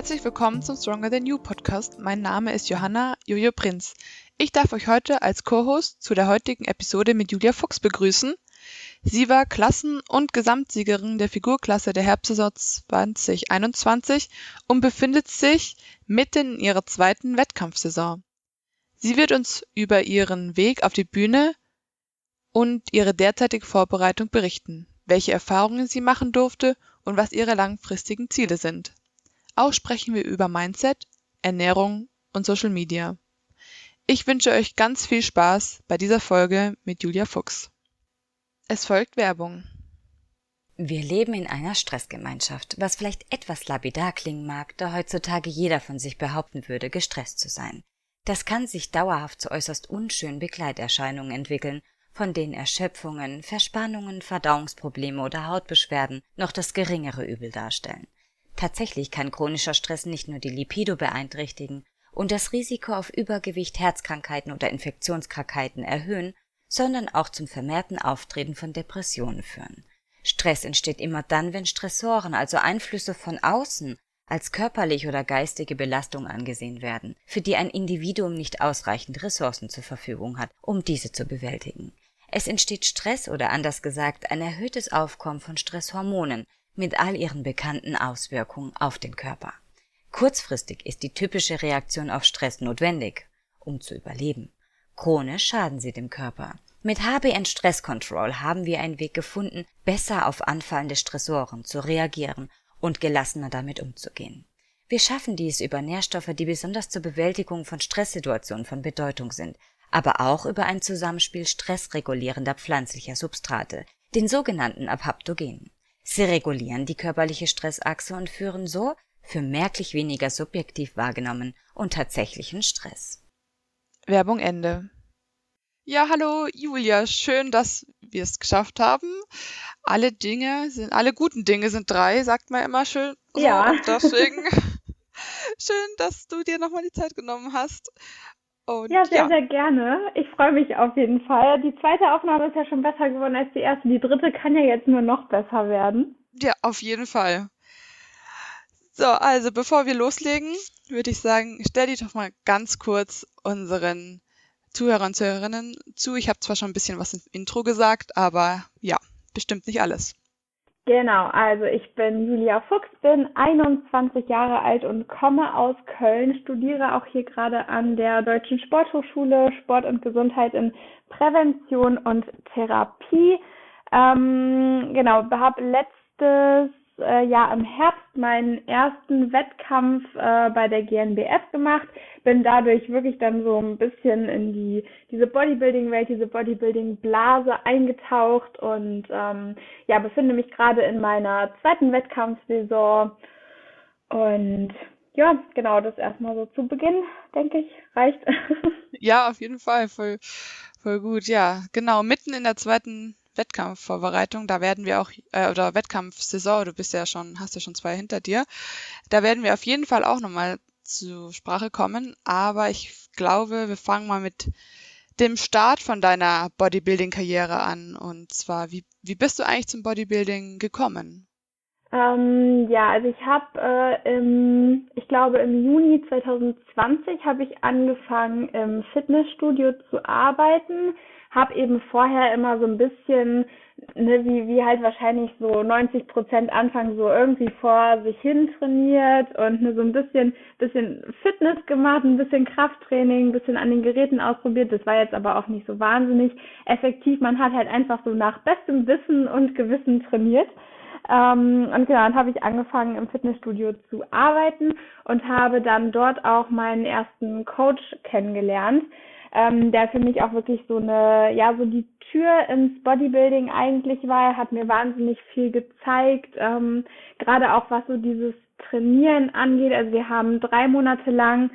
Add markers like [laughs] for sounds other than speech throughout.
Herzlich willkommen zum Stronger Than You Podcast. Mein Name ist Johanna Jojo Prinz. Ich darf euch heute als Co-Host zu der heutigen Episode mit Julia Fuchs begrüßen. Sie war Klassen- und Gesamtsiegerin der Figurklasse der Herbstsaison 2021 und befindet sich mitten in ihrer zweiten Wettkampfsaison. Sie wird uns über ihren Weg auf die Bühne und ihre derzeitige Vorbereitung berichten, welche Erfahrungen sie machen durfte und was ihre langfristigen Ziele sind. Auch sprechen wir über Mindset, Ernährung und Social Media. Ich wünsche euch ganz viel Spaß bei dieser Folge mit Julia Fuchs. Es folgt Werbung. Wir leben in einer Stressgemeinschaft, was vielleicht etwas lapidar klingen mag, da heutzutage jeder von sich behaupten würde, gestresst zu sein. Das kann sich dauerhaft zu äußerst unschönen Begleiterscheinungen entwickeln, von denen Erschöpfungen, Verspannungen, Verdauungsprobleme oder Hautbeschwerden noch das geringere Übel darstellen. Tatsächlich kann chronischer Stress nicht nur die Lipido beeinträchtigen und das Risiko auf Übergewicht, Herzkrankheiten oder Infektionskrankheiten erhöhen, sondern auch zum vermehrten Auftreten von Depressionen führen. Stress entsteht immer dann, wenn Stressoren, also Einflüsse von außen, als körperliche oder geistige Belastung angesehen werden, für die ein Individuum nicht ausreichend Ressourcen zur Verfügung hat, um diese zu bewältigen. Es entsteht Stress oder anders gesagt ein erhöhtes Aufkommen von Stresshormonen, mit all ihren bekannten Auswirkungen auf den Körper. Kurzfristig ist die typische Reaktion auf Stress notwendig, um zu überleben. Chronisch schaden sie dem Körper. Mit HBN Stress Control haben wir einen Weg gefunden, besser auf anfallende Stressoren zu reagieren und gelassener damit umzugehen. Wir schaffen dies über Nährstoffe, die besonders zur Bewältigung von Stresssituationen von Bedeutung sind, aber auch über ein Zusammenspiel stressregulierender pflanzlicher Substrate, den sogenannten Abhaptogenen. Sie regulieren die körperliche Stressachse und führen so für merklich weniger subjektiv wahrgenommen und tatsächlichen Stress. Werbung Ende. Ja, hallo Julia, schön, dass wir es geschafft haben. Alle Dinge sind, alle guten Dinge sind drei, sagt man immer schön. So, ja. Und deswegen [laughs] schön, dass du dir nochmal die Zeit genommen hast. Und, ja, sehr, ja. sehr gerne. Ich freue mich auf jeden Fall. Die zweite Aufnahme ist ja schon besser geworden als die erste. Die dritte kann ja jetzt nur noch besser werden. Ja, auf jeden Fall. So, also bevor wir loslegen, würde ich sagen, stell dich doch mal ganz kurz unseren Zuhörern und Zuhörerinnen zu. Ich habe zwar schon ein bisschen was im Intro gesagt, aber ja, bestimmt nicht alles. Genau, also ich bin Julia Fuchs, bin 21 Jahre alt und komme aus Köln, studiere auch hier gerade an der Deutschen Sporthochschule Sport und Gesundheit in Prävention und Therapie. Ähm, genau, habe letztes äh, Jahr im Herbst meinen ersten Wettkampf äh, bei der GNBF gemacht, bin dadurch wirklich dann so ein bisschen in die diese Bodybuilding-Welt, diese Bodybuilding-Blase eingetaucht und ähm, ja befinde mich gerade in meiner zweiten Wettkampfsaison und ja, genau, das erstmal so zu Beginn, denke ich, reicht. [laughs] ja, auf jeden Fall, voll, voll gut. Ja, genau, mitten in der zweiten Wettkampfvorbereitung, da werden wir auch, äh, oder Wettkampfsaison, du bist ja schon, hast ja schon zwei hinter dir, da werden wir auf jeden Fall auch nochmal zur Sprache kommen, aber ich glaube, wir fangen mal mit dem Start von deiner Bodybuilding-Karriere an. Und zwar, wie, wie bist du eigentlich zum Bodybuilding gekommen? Ähm, ja, also ich habe äh, im, ich glaube im Juni 2020 habe ich angefangen im Fitnessstudio zu arbeiten habe eben vorher immer so ein bisschen, ne, wie, wie halt wahrscheinlich so 90 Prozent Anfang so irgendwie vor sich hin trainiert und ne, so ein bisschen, bisschen Fitness gemacht, ein bisschen Krafttraining, ein bisschen an den Geräten ausprobiert. Das war jetzt aber auch nicht so wahnsinnig effektiv. Man hat halt einfach so nach bestem Wissen und Gewissen trainiert. Ähm, und genau, dann habe ich angefangen im Fitnessstudio zu arbeiten und habe dann dort auch meinen ersten Coach kennengelernt, ähm, der für mich auch wirklich so eine, ja, so die Tür ins Bodybuilding eigentlich war. Er hat mir wahnsinnig viel gezeigt, ähm, gerade auch was so dieses Trainieren angeht. Also wir haben drei Monate lang,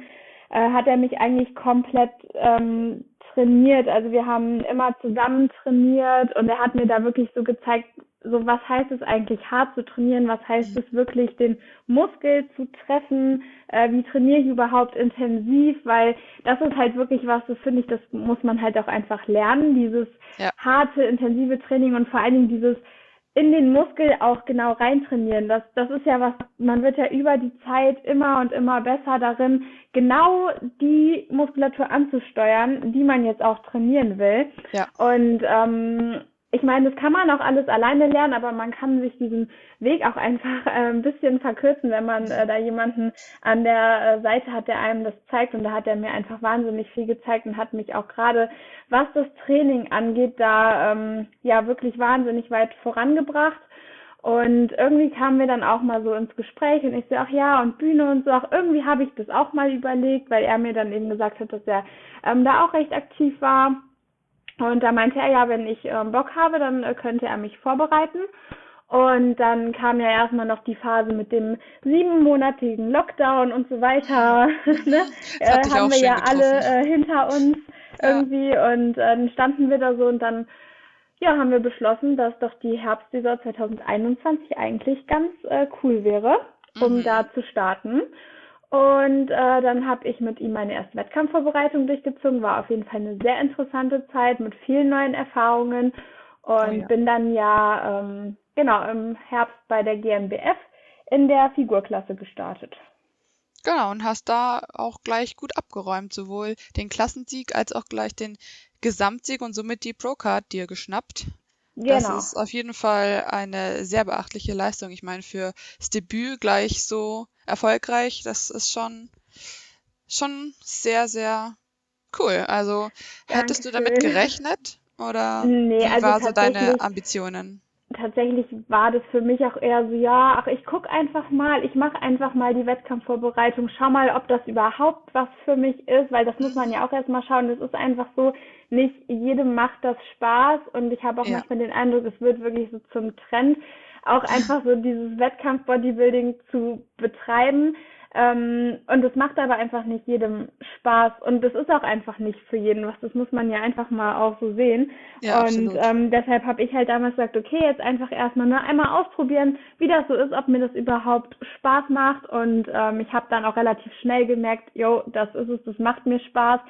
äh, hat er mich eigentlich komplett ähm, trainiert. Also wir haben immer zusammen trainiert und er hat mir da wirklich so gezeigt, so was heißt es eigentlich hart zu trainieren, was heißt es wirklich den Muskel zu treffen, äh, wie trainiere ich überhaupt intensiv, weil das ist halt wirklich was, so finde ich, das muss man halt auch einfach lernen, dieses ja. harte, intensive Training und vor allen Dingen dieses in den Muskel auch genau reintrainieren. Das, das ist ja was, man wird ja über die Zeit immer und immer besser darin, genau die Muskulatur anzusteuern, die man jetzt auch trainieren will. Ja. Und ähm, ich meine, das kann man auch alles alleine lernen, aber man kann sich diesen Weg auch einfach äh, ein bisschen verkürzen, wenn man äh, da jemanden an der äh, Seite hat, der einem das zeigt. Und da hat er mir einfach wahnsinnig viel gezeigt und hat mich auch gerade, was das Training angeht, da ähm, ja wirklich wahnsinnig weit vorangebracht. Und irgendwie kamen wir dann auch mal so ins Gespräch und ich so, ach ja, und Bühne und so, auch irgendwie habe ich das auch mal überlegt, weil er mir dann eben gesagt hat, dass er ähm, da auch recht aktiv war. Und da meinte er, ja, wenn ich ähm, Bock habe, dann äh, könnte er mich vorbereiten. Und dann kam ja erstmal noch die Phase mit dem siebenmonatigen Lockdown und so weiter. [laughs] ne? [laughs] äh, haben wir ja getroffen. alle äh, hinter uns ja. irgendwie und äh, dann standen wir da so und dann ja, haben wir beschlossen, dass doch die Herbstsaison 2021 eigentlich ganz äh, cool wäre, um mhm. da zu starten. Und äh, dann habe ich mit ihm meine erste Wettkampfvorbereitung durchgezogen. War auf jeden Fall eine sehr interessante Zeit mit vielen neuen Erfahrungen. Und oh ja. bin dann ja ähm, genau im Herbst bei der GmbF in der Figurklasse gestartet. Genau, und hast da auch gleich gut abgeräumt, sowohl den Klassensieg als auch gleich den Gesamtsieg und somit die Pro-Card dir geschnappt. Genau. Das ist auf jeden Fall eine sehr beachtliche Leistung. Ich meine, für das Debüt gleich so erfolgreich, das ist schon, schon sehr, sehr cool. Also, hättest du damit gerechnet? Oder nee, wie also waren so deine Ambitionen? Tatsächlich war das für mich auch eher so, ja, ach, ich guck einfach mal, ich mache einfach mal die Wettkampfvorbereitung, schau mal, ob das überhaupt was für mich ist, weil das muss man ja auch erstmal schauen. Das ist einfach so, nicht jedem macht das Spaß und ich habe auch ja. manchmal den Eindruck, es wird wirklich so zum Trend, auch einfach so dieses Wettkampf-Bodybuilding zu betreiben. Ähm, und das macht aber einfach nicht jedem Spaß. Und das ist auch einfach nicht für jeden was. Das muss man ja einfach mal auch so sehen. Ja, und ähm, deshalb habe ich halt damals gesagt, okay, jetzt einfach erstmal nur einmal ausprobieren, wie das so ist, ob mir das überhaupt Spaß macht. Und ähm, ich habe dann auch relativ schnell gemerkt, jo, das ist es, das macht mir Spaß.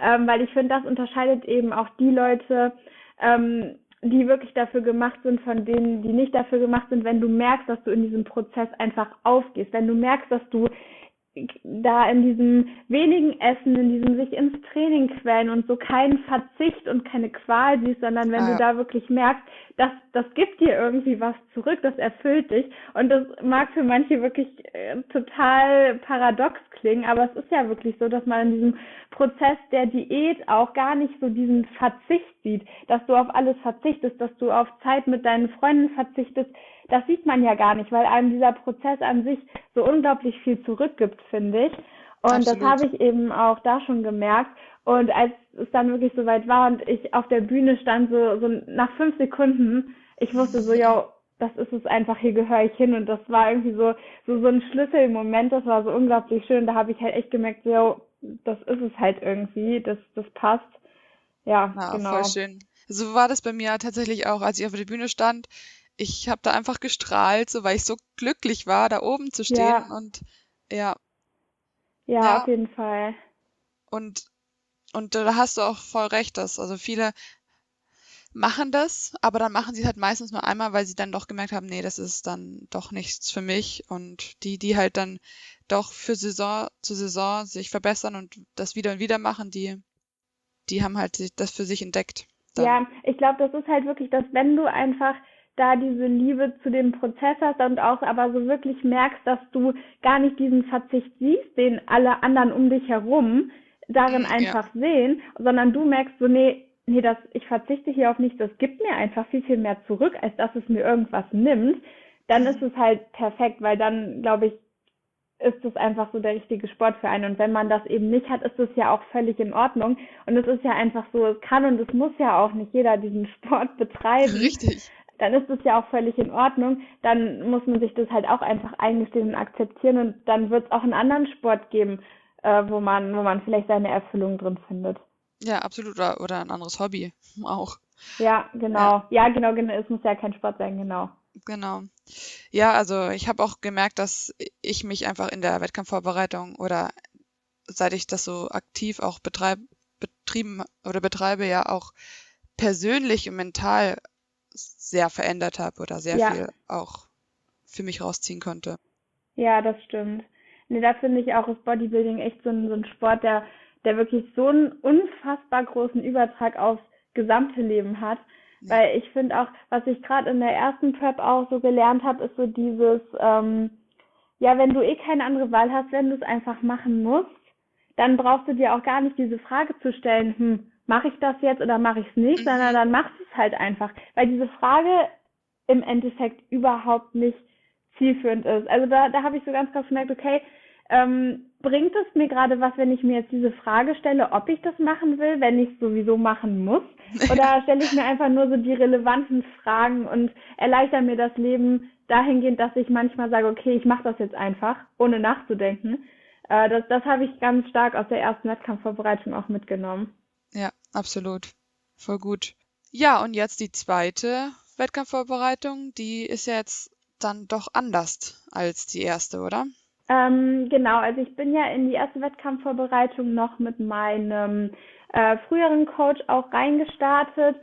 Ähm, weil ich finde, das unterscheidet eben auch die Leute, ähm, die wirklich dafür gemacht sind, von denen, die nicht dafür gemacht sind, wenn du merkst, dass du in diesem Prozess einfach aufgehst, wenn du merkst, dass du da in diesem wenigen Essen, in diesem sich ins Training quälen und so keinen Verzicht und keine Qual siehst, sondern wenn ah, du da wirklich merkst, dass das gibt dir irgendwie was zurück, das erfüllt dich. Und das mag für manche wirklich äh, total paradox klingen, aber es ist ja wirklich so, dass man in diesem Prozess der Diät auch gar nicht so diesen Verzicht sieht, dass du auf alles verzichtest, dass du auf Zeit mit deinen Freunden verzichtest, das sieht man ja gar nicht, weil einem dieser Prozess an sich so unglaublich viel zurückgibt, finde ich. Und Absolut. das habe ich eben auch da schon gemerkt. Und als es dann wirklich soweit war und ich auf der Bühne stand, so, so nach fünf Sekunden, ich wusste so, ja, das ist es einfach, hier gehöre ich hin. Und das war irgendwie so, so, so ein Schlüsselmoment, das war so unglaublich schön. Da habe ich halt echt gemerkt, so, das ist es halt irgendwie, das, das passt. Ja, ja genau. Voll schön. So war das bei mir tatsächlich auch, als ich auf der Bühne stand ich habe da einfach gestrahlt, so weil ich so glücklich war, da oben zu stehen ja. und ja. ja. Ja, auf jeden Fall. Und und da hast du auch voll recht, dass also viele machen das, aber dann machen sie es halt meistens nur einmal, weil sie dann doch gemerkt haben, nee, das ist dann doch nichts für mich und die die halt dann doch für Saison zu Saison sich verbessern und das wieder und wieder machen, die die haben halt das für sich entdeckt. Dann. Ja, ich glaube, das ist halt wirklich, dass wenn du einfach da diese Liebe zu dem Prozess hast und auch aber so wirklich merkst, dass du gar nicht diesen Verzicht siehst, den alle anderen um dich herum darin einfach ja. sehen, sondern du merkst so, nee, nee, das, ich verzichte hier auf nichts, das gibt mir einfach viel, viel mehr zurück, als dass es mir irgendwas nimmt, dann mhm. ist es halt perfekt, weil dann, glaube ich, ist es einfach so der richtige Sport für einen. Und wenn man das eben nicht hat, ist es ja auch völlig in Ordnung. Und es ist ja einfach so, es kann und es muss ja auch nicht jeder diesen Sport betreiben. Richtig dann ist es ja auch völlig in Ordnung. Dann muss man sich das halt auch einfach eingestehen und akzeptieren und dann wird es auch einen anderen Sport geben, äh, wo man, wo man vielleicht seine Erfüllung drin findet. Ja, absolut. Oder, oder ein anderes Hobby [laughs] auch. Ja, genau. Ja. ja, genau, genau. Es muss ja kein Sport sein, genau. Genau. Ja, also ich habe auch gemerkt, dass ich mich einfach in der Wettkampfvorbereitung oder seit ich das so aktiv auch betreib, betrieben oder betreibe, ja auch persönlich und mental sehr verändert habe oder sehr Ja. viel auch für mich rausziehen konnte. Ja, das stimmt. Nee, da finde ich auch, ist Bodybuilding echt so ein, so ein Sport, der, der wirklich so einen unfassbar großen Übertrag aufs gesamte Leben hat. Ja. Weil ich finde auch, was ich gerade in der ersten Prep auch so gelernt habe, ist so dieses, ähm, ja, wenn du eh keine andere Wahl hast, wenn du es einfach machen musst, dann brauchst du dir auch gar nicht diese Frage zu stellen, hm, mache ich das jetzt oder mache ich es nicht, Mhm. sondern dann machst du es halt einfach. Weil diese Frage im Endeffekt überhaupt nicht zielführend ist. Also da, da habe ich so ganz krass gemerkt, okay, ähm, bringt es mir gerade was, wenn ich mir jetzt diese Frage stelle, ob ich das machen will, wenn ich es sowieso machen muss? [laughs] Oder stelle ich mir einfach nur so die relevanten Fragen und erleichter mir das Leben dahingehend, dass ich manchmal sage, okay, ich mache das jetzt einfach, ohne nachzudenken. Äh, das das habe ich ganz stark aus der ersten Wettkampfvorbereitung auch mitgenommen. Ja, absolut. Voll gut. Ja, und jetzt die zweite Wettkampfvorbereitung, die ist ja jetzt dann doch anders als die erste, oder? Ähm, genau, also ich bin ja in die erste Wettkampfvorbereitung noch mit meinem äh, früheren Coach auch reingestartet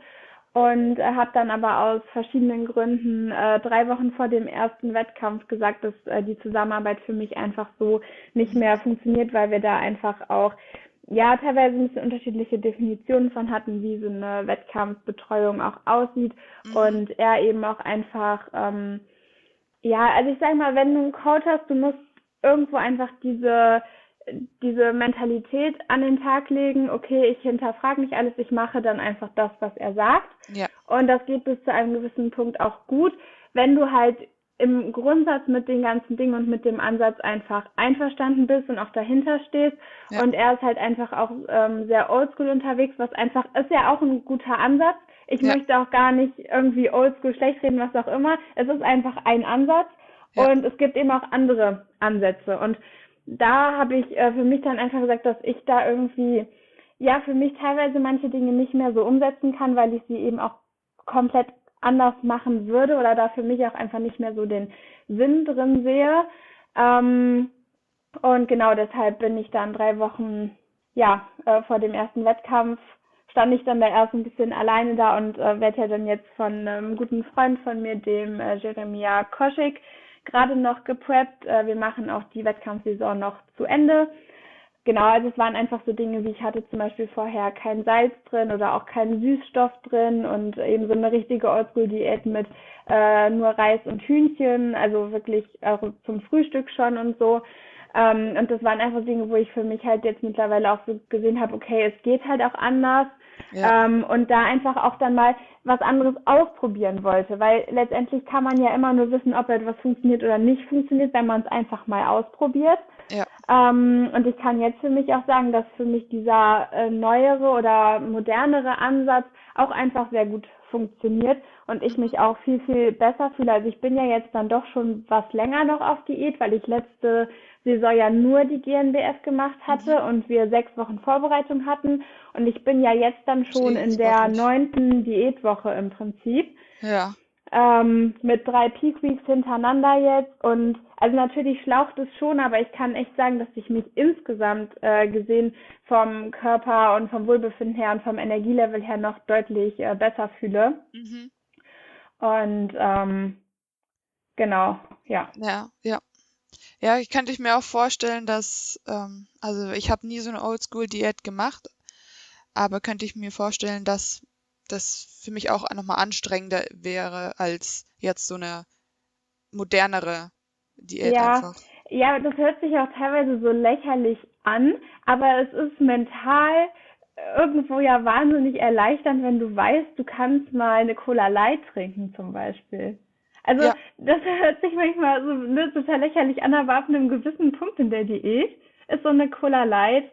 und äh, habe dann aber aus verschiedenen Gründen äh, drei Wochen vor dem ersten Wettkampf gesagt, dass äh, die Zusammenarbeit für mich einfach so nicht mehr funktioniert, weil wir da einfach auch ja teilweise ein bisschen unterschiedliche Definitionen von hatten, wie so eine Wettkampfbetreuung auch aussieht Mhm. und er eben auch einfach ähm, ja, also ich sag mal, wenn du einen Coach hast, du musst irgendwo einfach diese, diese Mentalität an den Tag legen, okay, ich hinterfrage nicht alles, ich mache dann einfach das, was er sagt. Ja, Und das geht bis zu einem gewissen Punkt auch gut, wenn du halt im Grundsatz mit den ganzen Dingen und mit dem Ansatz einfach einverstanden bist und auch dahinter stehst. Ja. Und er ist halt einfach auch ähm, sehr oldschool unterwegs, was einfach ist ja auch ein guter Ansatz. Ich Ja. möchte auch gar nicht irgendwie oldschool schlecht reden, was auch immer. Es ist einfach ein Ansatz Ja. und es gibt eben auch andere Ansätze. Und da habe ich äh, für mich dann einfach gesagt, dass ich da irgendwie ja für mich teilweise manche Dinge nicht mehr so umsetzen kann, weil ich sie eben auch komplett anders machen würde oder da für mich auch einfach nicht mehr so den Sinn drin sehe. Ähm, und genau deshalb bin ich dann drei Wochen, ja, äh, vor dem ersten Wettkampf stand ich dann da erst ein bisschen alleine da und äh, werde ja dann jetzt von einem guten Freund von mir, dem äh, Jeremia Koschik, gerade noch gepreppt. Äh, wir machen auch die Wettkampfsaison noch zu Ende. Genau, also es waren einfach so Dinge, wie ich hatte zum Beispiel vorher kein Salz drin oder auch keinen Süßstoff drin und eben so eine richtige Oldschool-Diät mit äh, nur Reis und Hühnchen, also wirklich auch zum Frühstück schon und so. Ähm, und das waren einfach Dinge, wo ich für mich halt jetzt mittlerweile auch so gesehen habe, okay, es geht halt auch anders. ja, Ähm, und da einfach auch dann mal was anderes ausprobieren wollte, weil letztendlich kann man ja immer nur wissen, ob etwas funktioniert oder nicht funktioniert, wenn man es einfach mal ausprobiert. ja, Ähm, und ich kann jetzt für mich auch sagen, dass für mich dieser äh, neuere oder modernere Ansatz auch einfach sehr gut funktioniert und ich mich auch viel, viel besser fühle. Also ich bin ja jetzt dann doch schon was länger noch auf Diät, weil ich letzte Saison ja nur die GNBF gemacht hatte und wir sechs Wochen Vorbereitung hatten. Und ich bin ja jetzt dann schon in der neunten Diätwoche im Prinzip ja, ähm, mit drei Peak Weeks hintereinander jetzt und also natürlich schlaucht es schon, aber ich kann echt sagen, dass ich mich insgesamt äh, gesehen vom Körper und vom Wohlbefinden her und vom Energielevel her noch deutlich äh, besser fühle. mhm. Und ähm, genau, ja. Ja, ja. Ja, ich könnte ich mir auch vorstellen, dass, ähm, also ich habe nie so eine Oldschool-Diät gemacht, aber könnte ich mir vorstellen, dass das für mich auch nochmal anstrengender wäre als jetzt so eine modernere Diät Ja, einfach. ja, das hört sich auch teilweise so lächerlich an, aber es ist mental irgendwo ja wahnsinnig erleichternd, wenn du weißt, du kannst mal eine Cola Light trinken zum Beispiel. Also Ja. das hört sich manchmal so ne, total lächerlich an, aber ab einem gewissen Punkt in der Diät ist so eine Cola Light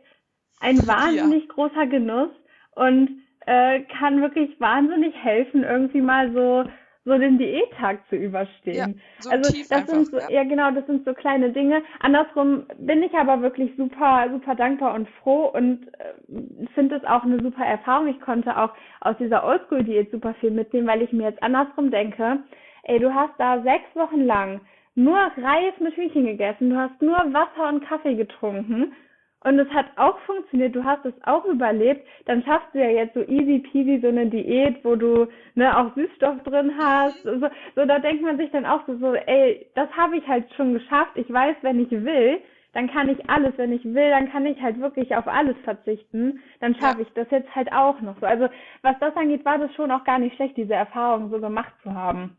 ein wahnsinnig großer Genuss und äh, kann wirklich wahnsinnig helfen, irgendwie mal so so den Diättag zu überstehen. So Also das einfach, sind so, ja. ja genau, das sind so kleine Dinge. Andersrum bin ich aber wirklich super, super dankbar und froh und äh, finde es auch eine super Erfahrung. Ich konnte auch aus dieser Oldschool-Diät super viel mitnehmen, weil ich mir jetzt andersrum denke, ey, du hast da sechs Wochen lang nur Reis mit Hühnchen gegessen, du hast nur Wasser und Kaffee getrunken und es hat auch funktioniert, du hast es auch überlebt, dann schaffst du ja jetzt so easy peasy so eine Diät, wo du ne auch Süßstoff drin hast. So, so da denkt man sich dann auch so, so ey, das habe ich halt schon geschafft. Ich weiß, wenn ich will, dann kann ich alles, wenn ich will, dann kann ich halt wirklich auf alles verzichten. Dann schaffe ja. ich das jetzt halt auch noch so. Also was das angeht, war das schon auch gar nicht schlecht, diese Erfahrung so gemacht zu haben.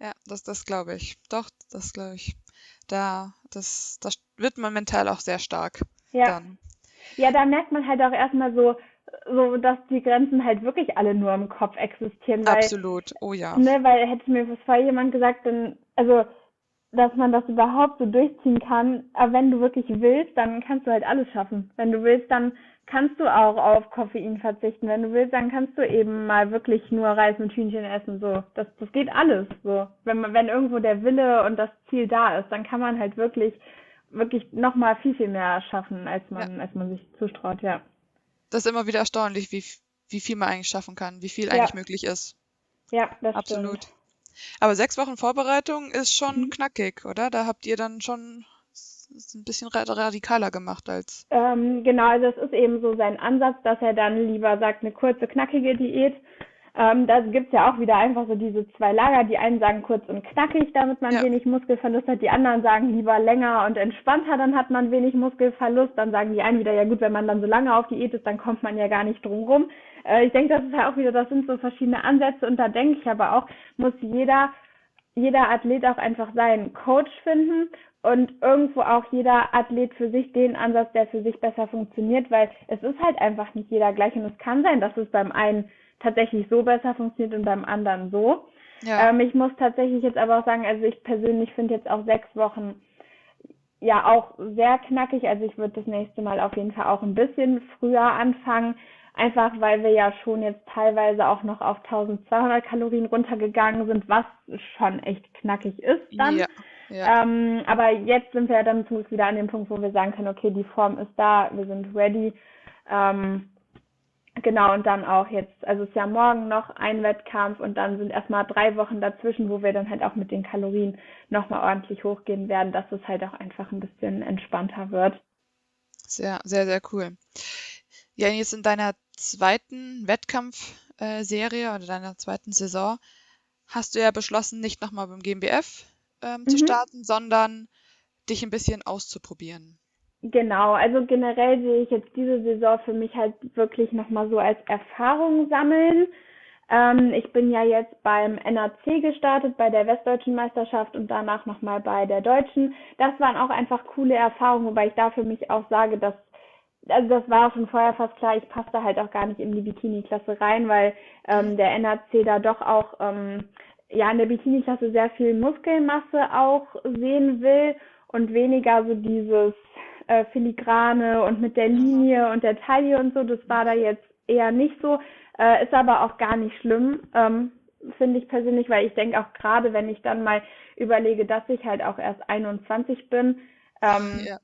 Ja, das, das glaube ich. Doch, das glaube ich. Da, das, das wird man mental auch sehr stark. Ja. Dann. Ja, da merkt man halt auch erstmal so, so, dass die Grenzen halt wirklich alle nur im Kopf existieren. Weil, Absolut, oh ja. Ne, weil hätte mir vorher jemand gesagt, dann, also, dass man das überhaupt so durchziehen kann, aber wenn du wirklich willst, dann kannst du halt alles schaffen. Wenn du willst, dann kannst du auch auf Koffein verzichten. Wenn du willst, dann kannst du eben mal wirklich nur Reis mit Hühnchen essen. So, das, das geht alles. So, wenn man, wenn irgendwo der Wille und das Ziel da ist, dann kann man halt wirklich wirklich noch mal viel, viel mehr schaffen, als man, ja. als man sich zustraut, ja. Das ist immer wieder erstaunlich, wie, wie viel man eigentlich schaffen kann, wie viel eigentlich möglich ist. Ja, das Absolut. Stimmt. Aber sechs Wochen Vorbereitung ist schon mhm. knackig, oder? Da habt ihr dann schon ein bisschen radikaler gemacht als. Ähm, genau, also es ist eben so sein Ansatz, dass er dann lieber sagt, eine kurze, knackige Diät ähm, da gibt's ja auch wieder einfach so diese zwei Lager. Die einen sagen kurz und knackig, damit man ja. wenig Muskelverlust hat. Die anderen sagen lieber länger und entspannter, dann hat man wenig Muskelverlust. Dann sagen die einen wieder, ja gut, wenn man dann so lange auf Diät ist, dann kommt man ja gar nicht drum rum. Äh, ich denke, das ist ja auch wieder, das sind so verschiedene Ansätze und da denke ich aber auch, muss jeder, jeder Athlet auch einfach seinen Coach finden und irgendwo auch jeder Athlet für sich den Ansatz, der für sich besser funktioniert, weil es ist halt einfach nicht jeder gleich und es kann sein, dass es beim einen tatsächlich so besser funktioniert und beim anderen so. Ja. Ähm, ich muss tatsächlich jetzt aber auch sagen, also ich persönlich finde jetzt auch sechs Wochen ja auch sehr knackig. Also ich würde das nächste Mal auf jeden Fall auch ein bisschen früher anfangen. Einfach weil wir ja schon jetzt teilweise auch noch auf 1200 Kalorien runtergegangen sind, was schon echt knackig ist dann. Ja, ja. Ähm, aber jetzt sind wir ja dann zum wieder an dem Punkt, wo wir sagen können, okay, die Form ist da, wir sind ready. Ähm, Genau, und dann auch jetzt, also es ist ja morgen noch ein Wettkampf und dann sind erstmal drei Wochen dazwischen, wo wir dann halt auch mit den Kalorien nochmal ordentlich hochgehen werden, dass es halt auch einfach ein bisschen entspannter wird. Sehr, sehr, sehr cool. Ja, jetzt in deiner zweiten Wettkampfserie oder deiner zweiten Saison hast du ja beschlossen, nicht nochmal beim GmbF ähm, mhm. zu starten, sondern dich ein bisschen auszuprobieren. Genau, also generell sehe ich jetzt diese Saison für mich halt wirklich nochmal so als Erfahrung sammeln. Ähm, ich bin ja jetzt beim NAC gestartet, bei der Westdeutschen Meisterschaft und danach nochmal bei der Deutschen. Das waren auch einfach coole Erfahrungen, wobei ich da für mich auch sage, dass also das war schon vorher fast klar, ich passe da halt auch gar nicht in die Bikini-Klasse rein, weil ähm, der NAC da doch auch ähm, ja in der Bikini-Klasse sehr viel Muskelmasse auch sehen will und weniger so dieses äh, Filigrane und mit der Linie und der Taille und so. Das war da jetzt eher nicht so. Äh, ist aber auch gar nicht schlimm, ähm, finde ich persönlich, weil ich denke auch gerade, wenn ich dann mal überlege, dass ich halt auch erst 21 bin, ähm, ja.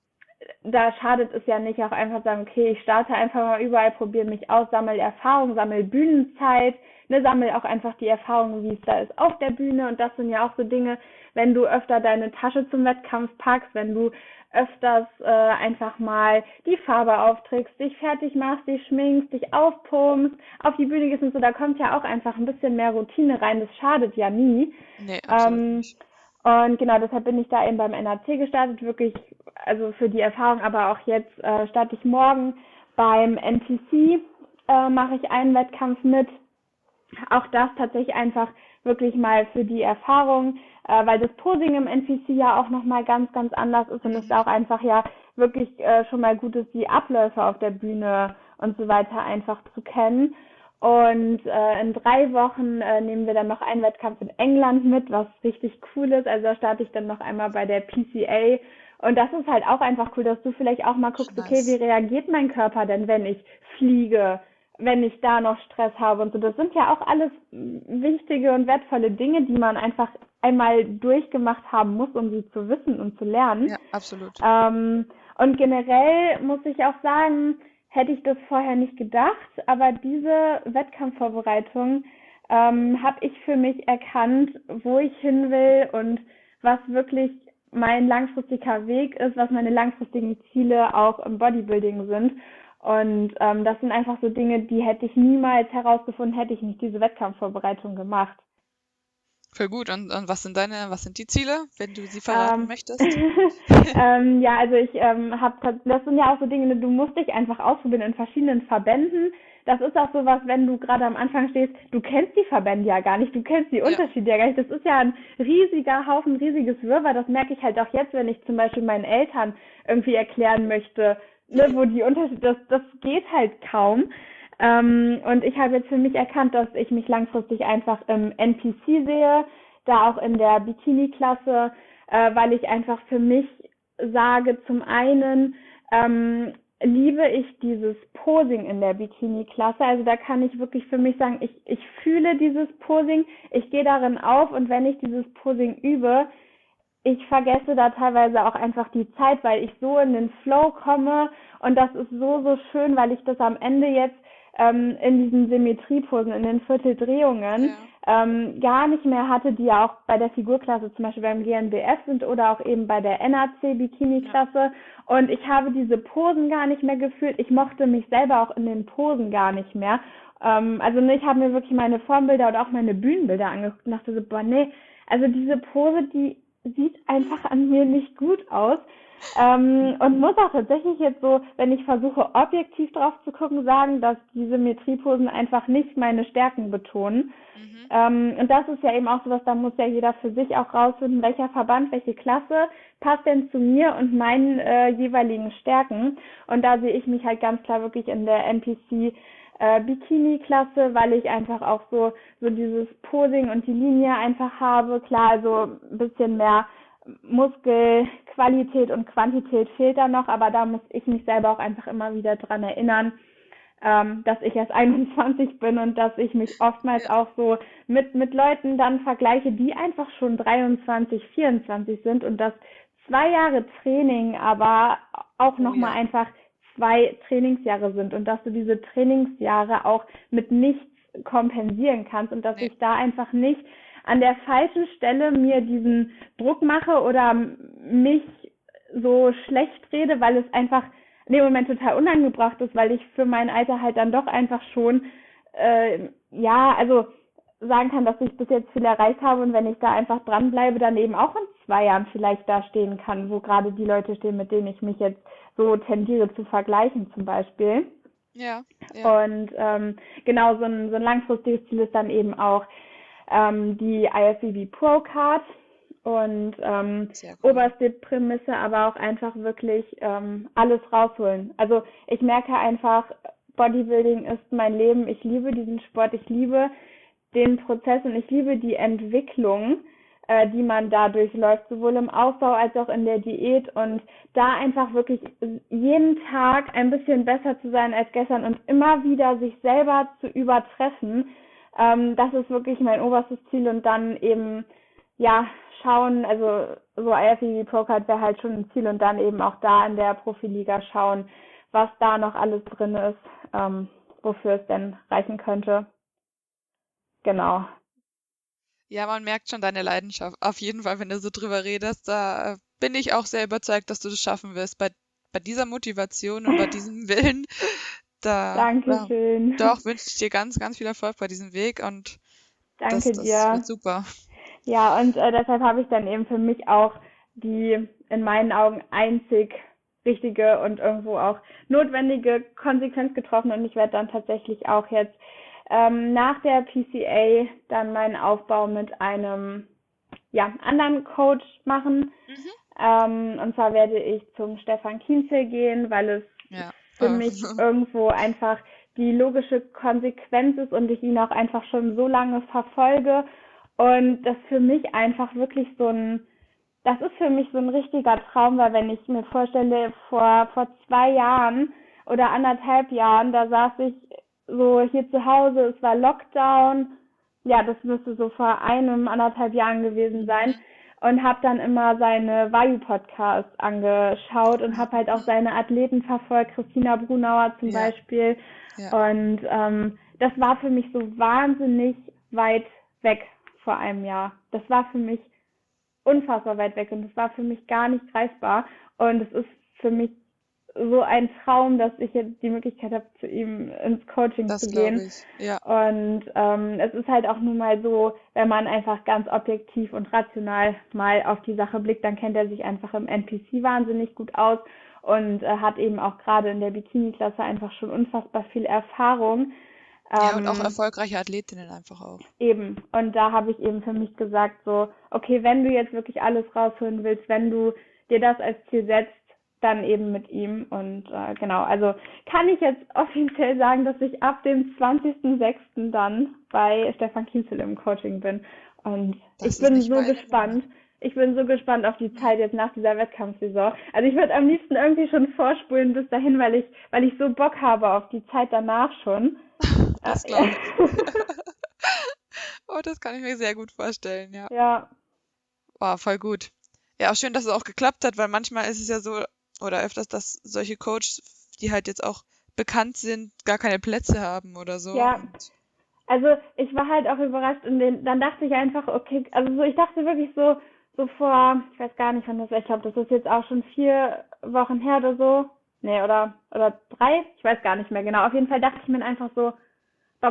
da schadet es ja nicht auch einfach sagen, okay, ich starte einfach mal überall, probiere mich aus, sammle Erfahrung, sammle Bühnenzeit, ne, sammle auch einfach die Erfahrung, wie es da ist auf der Bühne und das sind ja auch so Dinge, wenn du öfter deine Tasche zum Wettkampf packst, wenn du öfters äh, einfach mal die Farbe aufträgst, dich fertig machst, dich schminkst, dich aufpumpst, auf die Bühne gehst und so, da kommt ja auch einfach ein bisschen mehr Routine rein. Das schadet ja nie. Nee, absolut ähm, nicht. Und genau, deshalb bin ich da eben beim NAC gestartet, wirklich, also für die Erfahrung, aber auch jetzt äh, starte ich morgen beim NPC, äh, mache ich einen Wettkampf mit. Auch das tatsächlich einfach wirklich mal für die Erfahrung äh, weil das Posing im NPC ja auch nochmal ganz, ganz anders ist und es auch einfach ja wirklich äh, schon mal gut ist, die Abläufe auf der Bühne und so weiter einfach zu kennen. Und äh, in drei Wochen äh, nehmen wir dann noch einen Wettkampf in England mit, was richtig cool ist. Also da starte ich dann noch einmal bei der PCA. Und das ist halt auch einfach cool, dass du vielleicht auch mal guckst, okay, wie reagiert mein Körper denn, wenn ich fliege? Wenn ich da noch Stress habe und so. Das sind ja auch alles wichtige und wertvolle Dinge, die man einfach einmal durchgemacht haben muss, um sie zu wissen und zu lernen. Ja, absolut. Ähm, und generell muss ich auch sagen, hätte ich das vorher nicht gedacht, aber diese Wettkampfvorbereitung ähm, habe ich für mich erkannt, wo ich hin will und was wirklich mein langfristiger Weg ist, was meine langfristigen Ziele auch im Bodybuilding sind. Und ähm, das sind einfach so Dinge, die hätte ich niemals herausgefunden, hätte ich nicht diese Wettkampfvorbereitung gemacht. Voll gut. Und, und was sind deine, was sind die Ziele, wenn du sie verraten ähm, möchtest? [laughs] ähm, ja, also ich ähm, habe, das sind ja auch so Dinge, du musst dich einfach ausprobieren in verschiedenen Verbänden. Das ist auch sowas, wenn du gerade am Anfang stehst, du kennst die Verbände ja gar nicht, du kennst die Unterschiede ja gar nicht. Das ist ja ein riesiger Haufen, riesiges Wirrwarr. Das merke ich halt auch jetzt, wenn ich zum Beispiel meinen Eltern irgendwie erklären möchte, ne, wo die Unterschiede, das, das geht halt kaum. Ähm, und ich habe jetzt für mich erkannt, dass ich mich langfristig einfach im NPC sehe, da auch in der Bikini-Klasse, äh, weil ich einfach für mich sage, zum einen ähm, liebe ich dieses Posing in der Bikini-Klasse. Also da kann ich wirklich für mich sagen, ich, ich fühle dieses Posing, ich gehe darin auf und wenn ich dieses Posing übe, ich vergesse da teilweise auch einfach die Zeit, weil ich so in den Flow komme und das ist so, so schön, weil ich das am Ende jetzt ähm, in diesen Symmetrieposen, in den Vierteldrehungen, ja. ähm, gar nicht mehr hatte, die ja auch bei der Figurklasse zum Beispiel beim GNBF sind oder auch eben bei der NAC Bikini-Klasse. Ja. Und ich habe diese Posen gar nicht mehr gefühlt. Ich mochte mich selber auch in den Posen gar nicht mehr. Ähm, also ne, ich habe mir wirklich meine Formbilder oder auch meine Bühnenbilder angeguckt und dachte so, boah, nee, also diese Pose, die sieht einfach an mir nicht gut aus. Ähm, und muss auch tatsächlich jetzt so, wenn ich versuche, objektiv drauf zu gucken, sagen, dass diese Symmetrieposen einfach nicht meine Stärken betonen. Mhm. Ähm, und das ist ja eben auch sowas, da muss ja jeder für sich auch rausfinden, welcher Verband, welche Klasse passt denn zu mir und meinen äh, jeweiligen Stärken. Und da sehe ich mich halt ganz klar wirklich in der NPC äh, Bikini-Klasse, weil ich einfach auch so, so dieses Posing und die Linie einfach habe. Klar, also ein bisschen mehr Muskelqualität und Quantität fehlt da noch, aber da muss ich mich selber auch einfach immer wieder dran erinnern, ähm, dass ich erst [laughs] 21 bin und dass ich mich oftmals auch so mit, mit Leuten dann vergleiche, die einfach schon 23, 24 sind und dass zwei Jahre Training aber auch nochmal ja. einfach zwei Trainingsjahre sind und dass du diese Trainingsjahre auch mit nichts kompensieren kannst und dass nee. ich da einfach nicht an der falschen Stelle mir diesen Druck mache oder mich so schlecht rede, weil es einfach in dem Moment total unangebracht ist, weil ich für mein Alter halt dann doch einfach schon, äh, ja, also sagen kann, dass ich bis jetzt viel erreicht habe und wenn ich da einfach dranbleibe, dann eben auch in zwei Jahren vielleicht da stehen kann, wo gerade die Leute stehen, mit denen ich mich jetzt so tendiere zu vergleichen zum Beispiel. Ja. ja. Und ähm, genau so ein, so ein langfristiges Ziel ist dann eben auch, ähm, die IFBB Pro Card und ähm, cool. oberste Prämisse, aber auch einfach wirklich ähm, alles rausholen. Also ich merke einfach, Bodybuilding ist mein Leben. Ich liebe diesen Sport, ich liebe den Prozess und ich liebe die Entwicklung, äh, die man da durchläuft, sowohl im Aufbau als auch in der Diät und da einfach wirklich jeden Tag ein bisschen besser zu sein als gestern und immer wieder sich selber zu übertreffen ähm, das ist wirklich mein oberstes Ziel und dann eben, ja, schauen, also so IFBB Pro Card wäre halt schon ein Ziel und dann eben auch da in der Profiliga schauen, was da noch alles drin ist, ähm, wofür es denn reichen könnte. Genau. Ja, man merkt schon deine Leidenschaft. Auf jeden Fall, wenn du so drüber redest, da bin ich auch sehr überzeugt, dass du das schaffen wirst. Bei, bei dieser Motivation und bei diesem [laughs] Willen, da Dankeschön. Ja, doch, wünsche ich dir ganz, ganz viel Erfolg bei diesem Weg und Danke das, das dir. wird super. Ja, und äh, deshalb habe ich dann eben für mich auch die in meinen Augen einzig richtige und irgendwo auch notwendige Konsequenz getroffen und ich werde dann tatsächlich auch jetzt ähm, nach der PCA dann meinen Aufbau mit einem ja, anderen Coach machen. Mhm. Ähm, und zwar werde ich zum Stefan Kienzel gehen, weil es ja für mich [laughs] irgendwo einfach die logische Konsequenz ist und ich ihn auch einfach schon so lange verfolge und das für mich einfach wirklich so ein, das ist für mich so ein richtiger Traum, weil wenn ich mir vorstelle, vor, vor zwei Jahren oder anderthalb Jahren, da saß ich so hier zu Hause, es war Lockdown, ja, das müsste so vor einem, anderthalb Jahren gewesen sein. Und habe dann immer seine Vayu-Podcasts angeschaut und habe halt auch seine Athleten verfolgt, Christina Brunauer zum ja. Beispiel. Ja. Und ähm, das war für mich so wahnsinnig weit weg vor einem Jahr. Das war für mich unfassbar weit weg und das war für mich gar nicht greifbar. Und es ist für mich so ein Traum, dass ich jetzt die Möglichkeit habe, zu ihm ins Coaching Das zu gehen. ich. Ja. Und ähm, es ist halt auch nun mal so, wenn man einfach ganz objektiv und rational mal auf die Sache blickt, dann kennt er sich einfach im NPC wahnsinnig gut aus und äh, hat eben auch gerade in der Bikini-Klasse einfach schon unfassbar viel Erfahrung. Ja, und auch Ähm, erfolgreiche Athletinnen einfach auch. Eben. Und da habe ich eben für mich gesagt, so, okay, wenn du jetzt wirklich alles rausholen willst, wenn du dir das als Ziel setzt, dann eben mit ihm. Und äh, genau, also kann ich jetzt offiziell sagen, dass ich ab dem 20.06. dann bei Stefan Kienzel im Coaching bin. Und Das ich bin so gespannt. Ich bin so gespannt auf die Zeit jetzt nach dieser Wettkampfsaison. Also ich würde am liebsten irgendwie schon vorspulen bis dahin, weil ich, weil ich so Bock habe auf die Zeit danach schon. [laughs] Das glaube ich. [laughs] Oh, das kann ich mir sehr gut vorstellen, ja. ja, Wow, voll gut. Ja, auch schön, dass es auch geklappt hat, weil manchmal ist es ja so, oder öfters, dass solche Coaches, die halt jetzt auch bekannt sind, gar keine Plätze haben oder so. Ja. Also ich war halt auch überrascht und dann dachte ich einfach, okay, also so, ich dachte wirklich so, so vor, ich weiß gar nicht, wann das war, ich glaube, das ist jetzt auch schon vier Wochen her oder so. Nee, oder, oder drei, ich weiß gar nicht mehr genau. Auf jeden Fall dachte ich mir einfach so,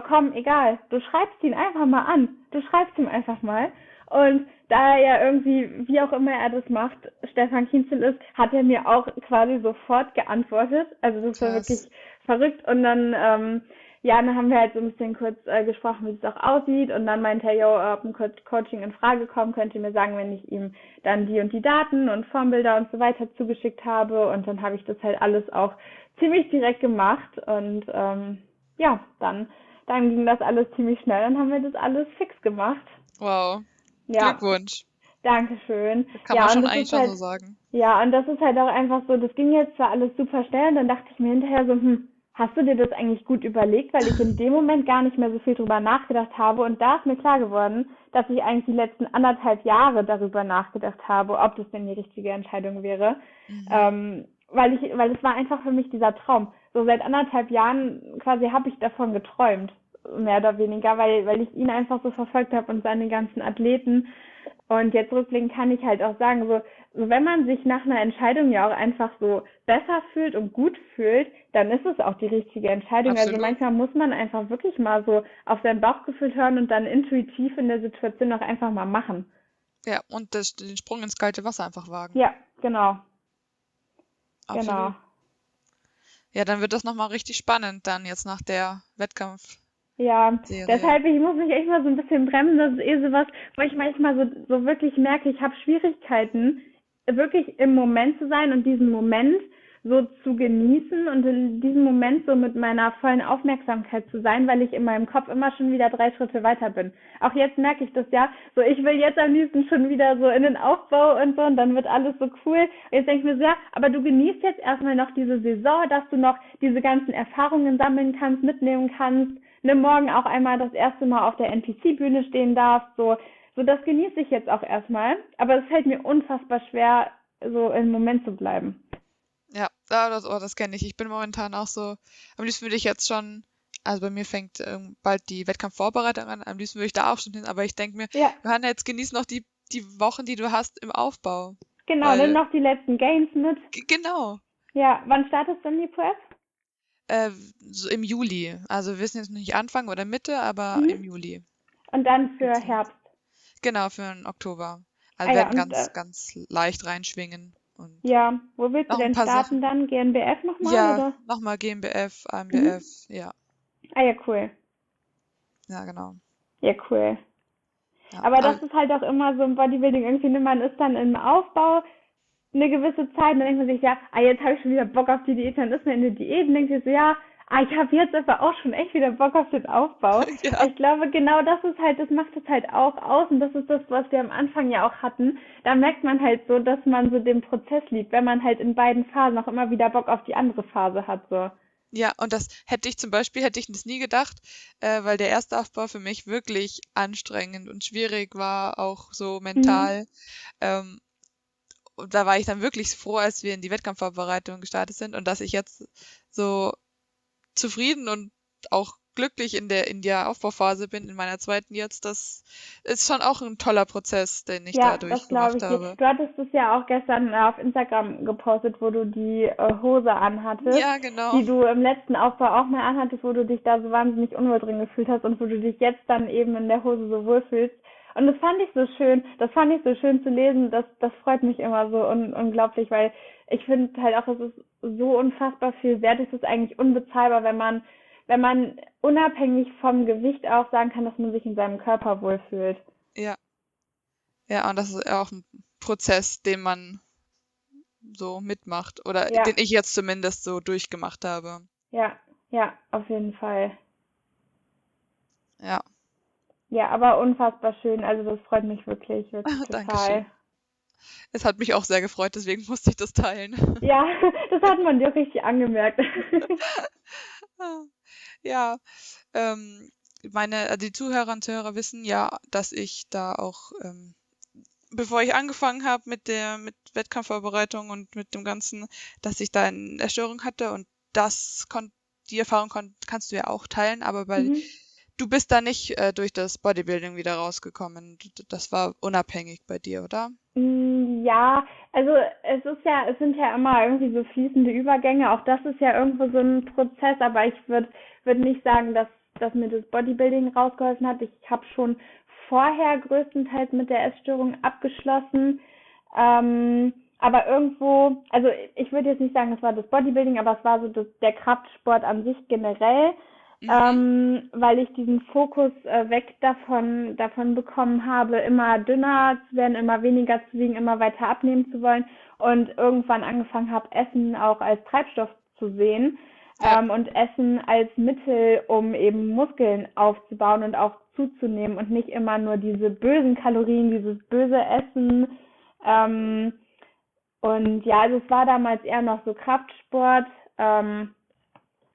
komm, egal, du schreibst ihn einfach mal an. Du schreibst ihm einfach mal. Und da er ja irgendwie, wie auch immer er das macht, Stefan Kienzel ist, hat er mir auch quasi sofort geantwortet. Also das war wirklich verrückt. Und dann, ähm, ja, dann haben wir halt so ein bisschen kurz äh, gesprochen, wie es auch aussieht. Und dann meinte er, jo, ob ein Co Coaching in Frage kommt, könnt ihr mir sagen, wenn ich ihm dann die und die Daten und Formbilder und so weiter zugeschickt habe. Und dann habe ich das halt alles auch ziemlich direkt gemacht. Und ähm, ja, dann, dann ging das alles ziemlich schnell. Dann haben wir das alles fix gemacht. wow, Ja, Glückwunsch. Dankeschön. Kann Ja, man schon das eigentlich schon halt, so sagen. ja, und das ist halt auch einfach so, das ging jetzt zwar alles super schnell, und dann dachte ich mir hinterher so, hm, hast du dir das eigentlich gut überlegt, weil ich in dem Moment gar nicht mehr so viel drüber nachgedacht habe und da ist mir klar geworden, dass ich eigentlich die letzten anderthalb Jahre darüber nachgedacht habe, ob das denn die richtige Entscheidung wäre. Mhm. Ähm, weil ich, weil es war einfach für mich dieser Traum. So seit anderthalb Jahren quasi habe ich davon geträumt, mehr oder weniger, weil, weil ich ihn einfach so verfolgt habe und seine ganzen Athleten. Und jetzt rückblickend kann ich halt auch sagen, so, so wenn man sich nach einer Entscheidung ja auch einfach so besser fühlt und gut fühlt, dann ist es auch die richtige Entscheidung. Also Absolut. manchmal muss man einfach wirklich mal so auf sein Bauchgefühl hören und dann intuitiv in der Situation auch einfach mal machen. Ja, und das, den Sprung ins kalte Wasser einfach wagen. Ja, genau, Absolut. genau. Ja, dann wird das nochmal richtig spannend dann jetzt nach der Wettkampfserie. Ja, deshalb, ich muss mich echt mal so ein bisschen bremsen. Das ist eh sowas, wo ich manchmal so, so wirklich merke, ich habe Schwierigkeiten, wirklich im Moment zu sein und diesen Moment so zu genießen und in diesem Moment so mit meiner vollen Aufmerksamkeit zu sein, weil ich in meinem Kopf immer schon wieder drei Schritte weiter bin. Auch jetzt merke ich das ja, so ich will jetzt am liebsten schon wieder so in den Aufbau und so und dann wird alles so cool. Und jetzt denke ich mir so, ja, aber du genießt jetzt erstmal noch diese Saison, dass du noch diese ganzen Erfahrungen sammeln kannst, mitnehmen kannst, ne, morgen auch einmal das erste Mal auf der NPC-Bühne stehen darfst, so, so das genieße ich jetzt auch erstmal. Aber es fällt mir unfassbar schwer, so im Moment zu bleiben. Ja, das, oh, das kenne ich. Ich bin momentan auch so, am liebsten würde ich jetzt schon, also bei mir fängt ähm, bald die Wettkampfvorbereitung an, am liebsten würde ich da auch schon hin, aber ich denke mir, Ja, Johanna, jetzt genieß noch die, die Wochen, die du hast im Aufbau. genau, Weil- dann noch die letzten Games mit. Genau. Ja, wann startest du denn die Prep? Äh, so im Juli. Also wir wissen jetzt noch nicht Anfang oder Mitte, aber Mhm. im Juli. Und dann für. Herbst. Genau, für den Oktober. Also Ah wir werden ganz, äh, ganz leicht reinschwingen. Und Ja, wo willst du ein denn starten dann? GNBF nochmal, ja, nochmal GmbF, AMBF, ja, Ah ja, cool. ja, genau. Ja, cool. Ja, Aber das ist halt auch immer so im Bodybuilding irgendwie, man ist dann im Aufbau eine gewisse Zeit, dann denkt man sich, ja, ah, jetzt habe ich schon wieder Bock auf die Diät, dann ist man in der Diät und denkt sich so, ja, ah, ich habe jetzt aber auch schon echt wieder Bock auf den Aufbau. [laughs] Ja. Ich glaube, genau das ist halt, das macht es halt auch aus und das ist das, was wir am Anfang ja auch hatten. Da merkt man halt so, dass man so den Prozess liebt, wenn man halt in beiden Phasen auch immer wieder Bock auf die andere Phase hat, so. Ja, und das hätte ich zum Beispiel, hätte ich das nie gedacht, äh, weil der erste Aufbau für mich wirklich anstrengend und schwierig war, auch so mental. Ähm, und da war ich dann wirklich froh, als wir in die Wettkampfvorbereitung gestartet sind und dass ich jetzt so zufrieden und auch glücklich in der, in der Aufbauphase bin, in meiner zweiten jetzt, das ist schon auch ein toller Prozess, den ich Ja, da das durchgemacht ich dir. habe. Du hattest es ja auch gestern äh, auf Instagram gepostet, wo du die äh, Hose anhattest, Ja, die genau. du im letzten Aufbau auch mal anhattest, wo du dich da so wahnsinnig unwohl drin gefühlt hast und wo du dich jetzt dann eben in der Hose so wohlfühlst. Und das fand ich so schön, das fand ich so schön zu lesen, das, das freut mich immer so un unglaublich, weil ich finde halt auch, es ist so unfassbar viel wert, es ist eigentlich unbezahlbar, wenn man, wenn man unabhängig vom Gewicht auch sagen kann, dass man sich in seinem Körper wohlfühlt. Ja, ja, und das ist auch ein Prozess, den man so mitmacht oder Ja, den ich jetzt zumindest so durchgemacht habe. ja, ja, auf jeden Fall. Ja, Ja, aber unfassbar schön. Also das freut mich wirklich, wirklich Dankeschön. total. Es hat mich auch sehr gefreut, deswegen [laughs] musste ich das teilen. [laughs] Ja, das hat man dir richtig angemerkt. [laughs] Ja, ähm, meine, äh, die Zuhörer und Zuhörer wissen ja, dass ich da auch, ähm, bevor ich angefangen habe mit der, mit Wettkampfvorbereitung und mit dem Ganzen, dass ich da eine Essstörung hatte und das kon die Erfahrung kon kannst du ja auch teilen, aber weil Mhm. Du bist da nicht äh, durch das Bodybuilding wieder rausgekommen. Das war unabhängig bei dir, oder? Mm, Ja, also es ist ja, es sind ja immer irgendwie so fließende Übergänge. Auch das ist ja irgendwo so ein Prozess, aber ich würde würd nicht sagen, dass, dass mir das Bodybuilding rausgeholfen hat. Ich habe schon vorher größtenteils mit der Essstörung abgeschlossen. Ähm, aber irgendwo, also ich würde jetzt nicht sagen, es war das Bodybuilding, aber es war so das, der Kraftsport an sich generell. Mhm. ähm, weil ich diesen Fokus äh, weg davon, davon bekommen habe, immer dünner zu werden, immer weniger zu wiegen, immer weiter abnehmen zu wollen und irgendwann angefangen habe, Essen auch als Treibstoff zu sehen ähm, und Essen als Mittel, um eben Muskeln aufzubauen und auch zuzunehmen und nicht immer nur diese bösen Kalorien, dieses böse Essen. Ähm, und ja, also es war damals eher noch so Kraftsport. Ähm,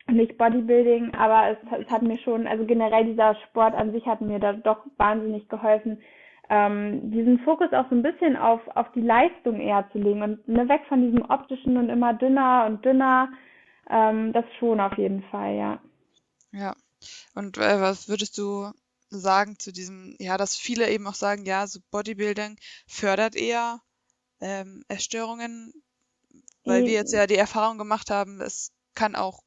nicht Bodybuilding, aber es, es hat mir schon, also generell dieser Sport an sich hat mir da doch wahnsinnig geholfen, ähm, diesen Fokus auch so ein bisschen auf, auf die Leistung eher zu legen und ne, weg von diesem optischen und immer dünner und dünner, ähm, das schon auf jeden Fall, ja. ja. Und äh, was würdest du sagen zu diesem, ja, dass viele eben auch sagen, ja, so Bodybuilding fördert eher ähm, Essstörungen, weil wir jetzt ja die Erfahrung gemacht haben, es kann auch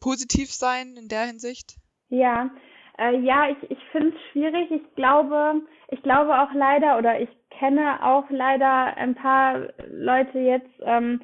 positiv sein in der Hinsicht. Ja, äh, ja, ich, ich finde es schwierig. Ich glaube, ich glaube auch leider, oder ich kenne auch leider ein paar Leute jetzt, ähm,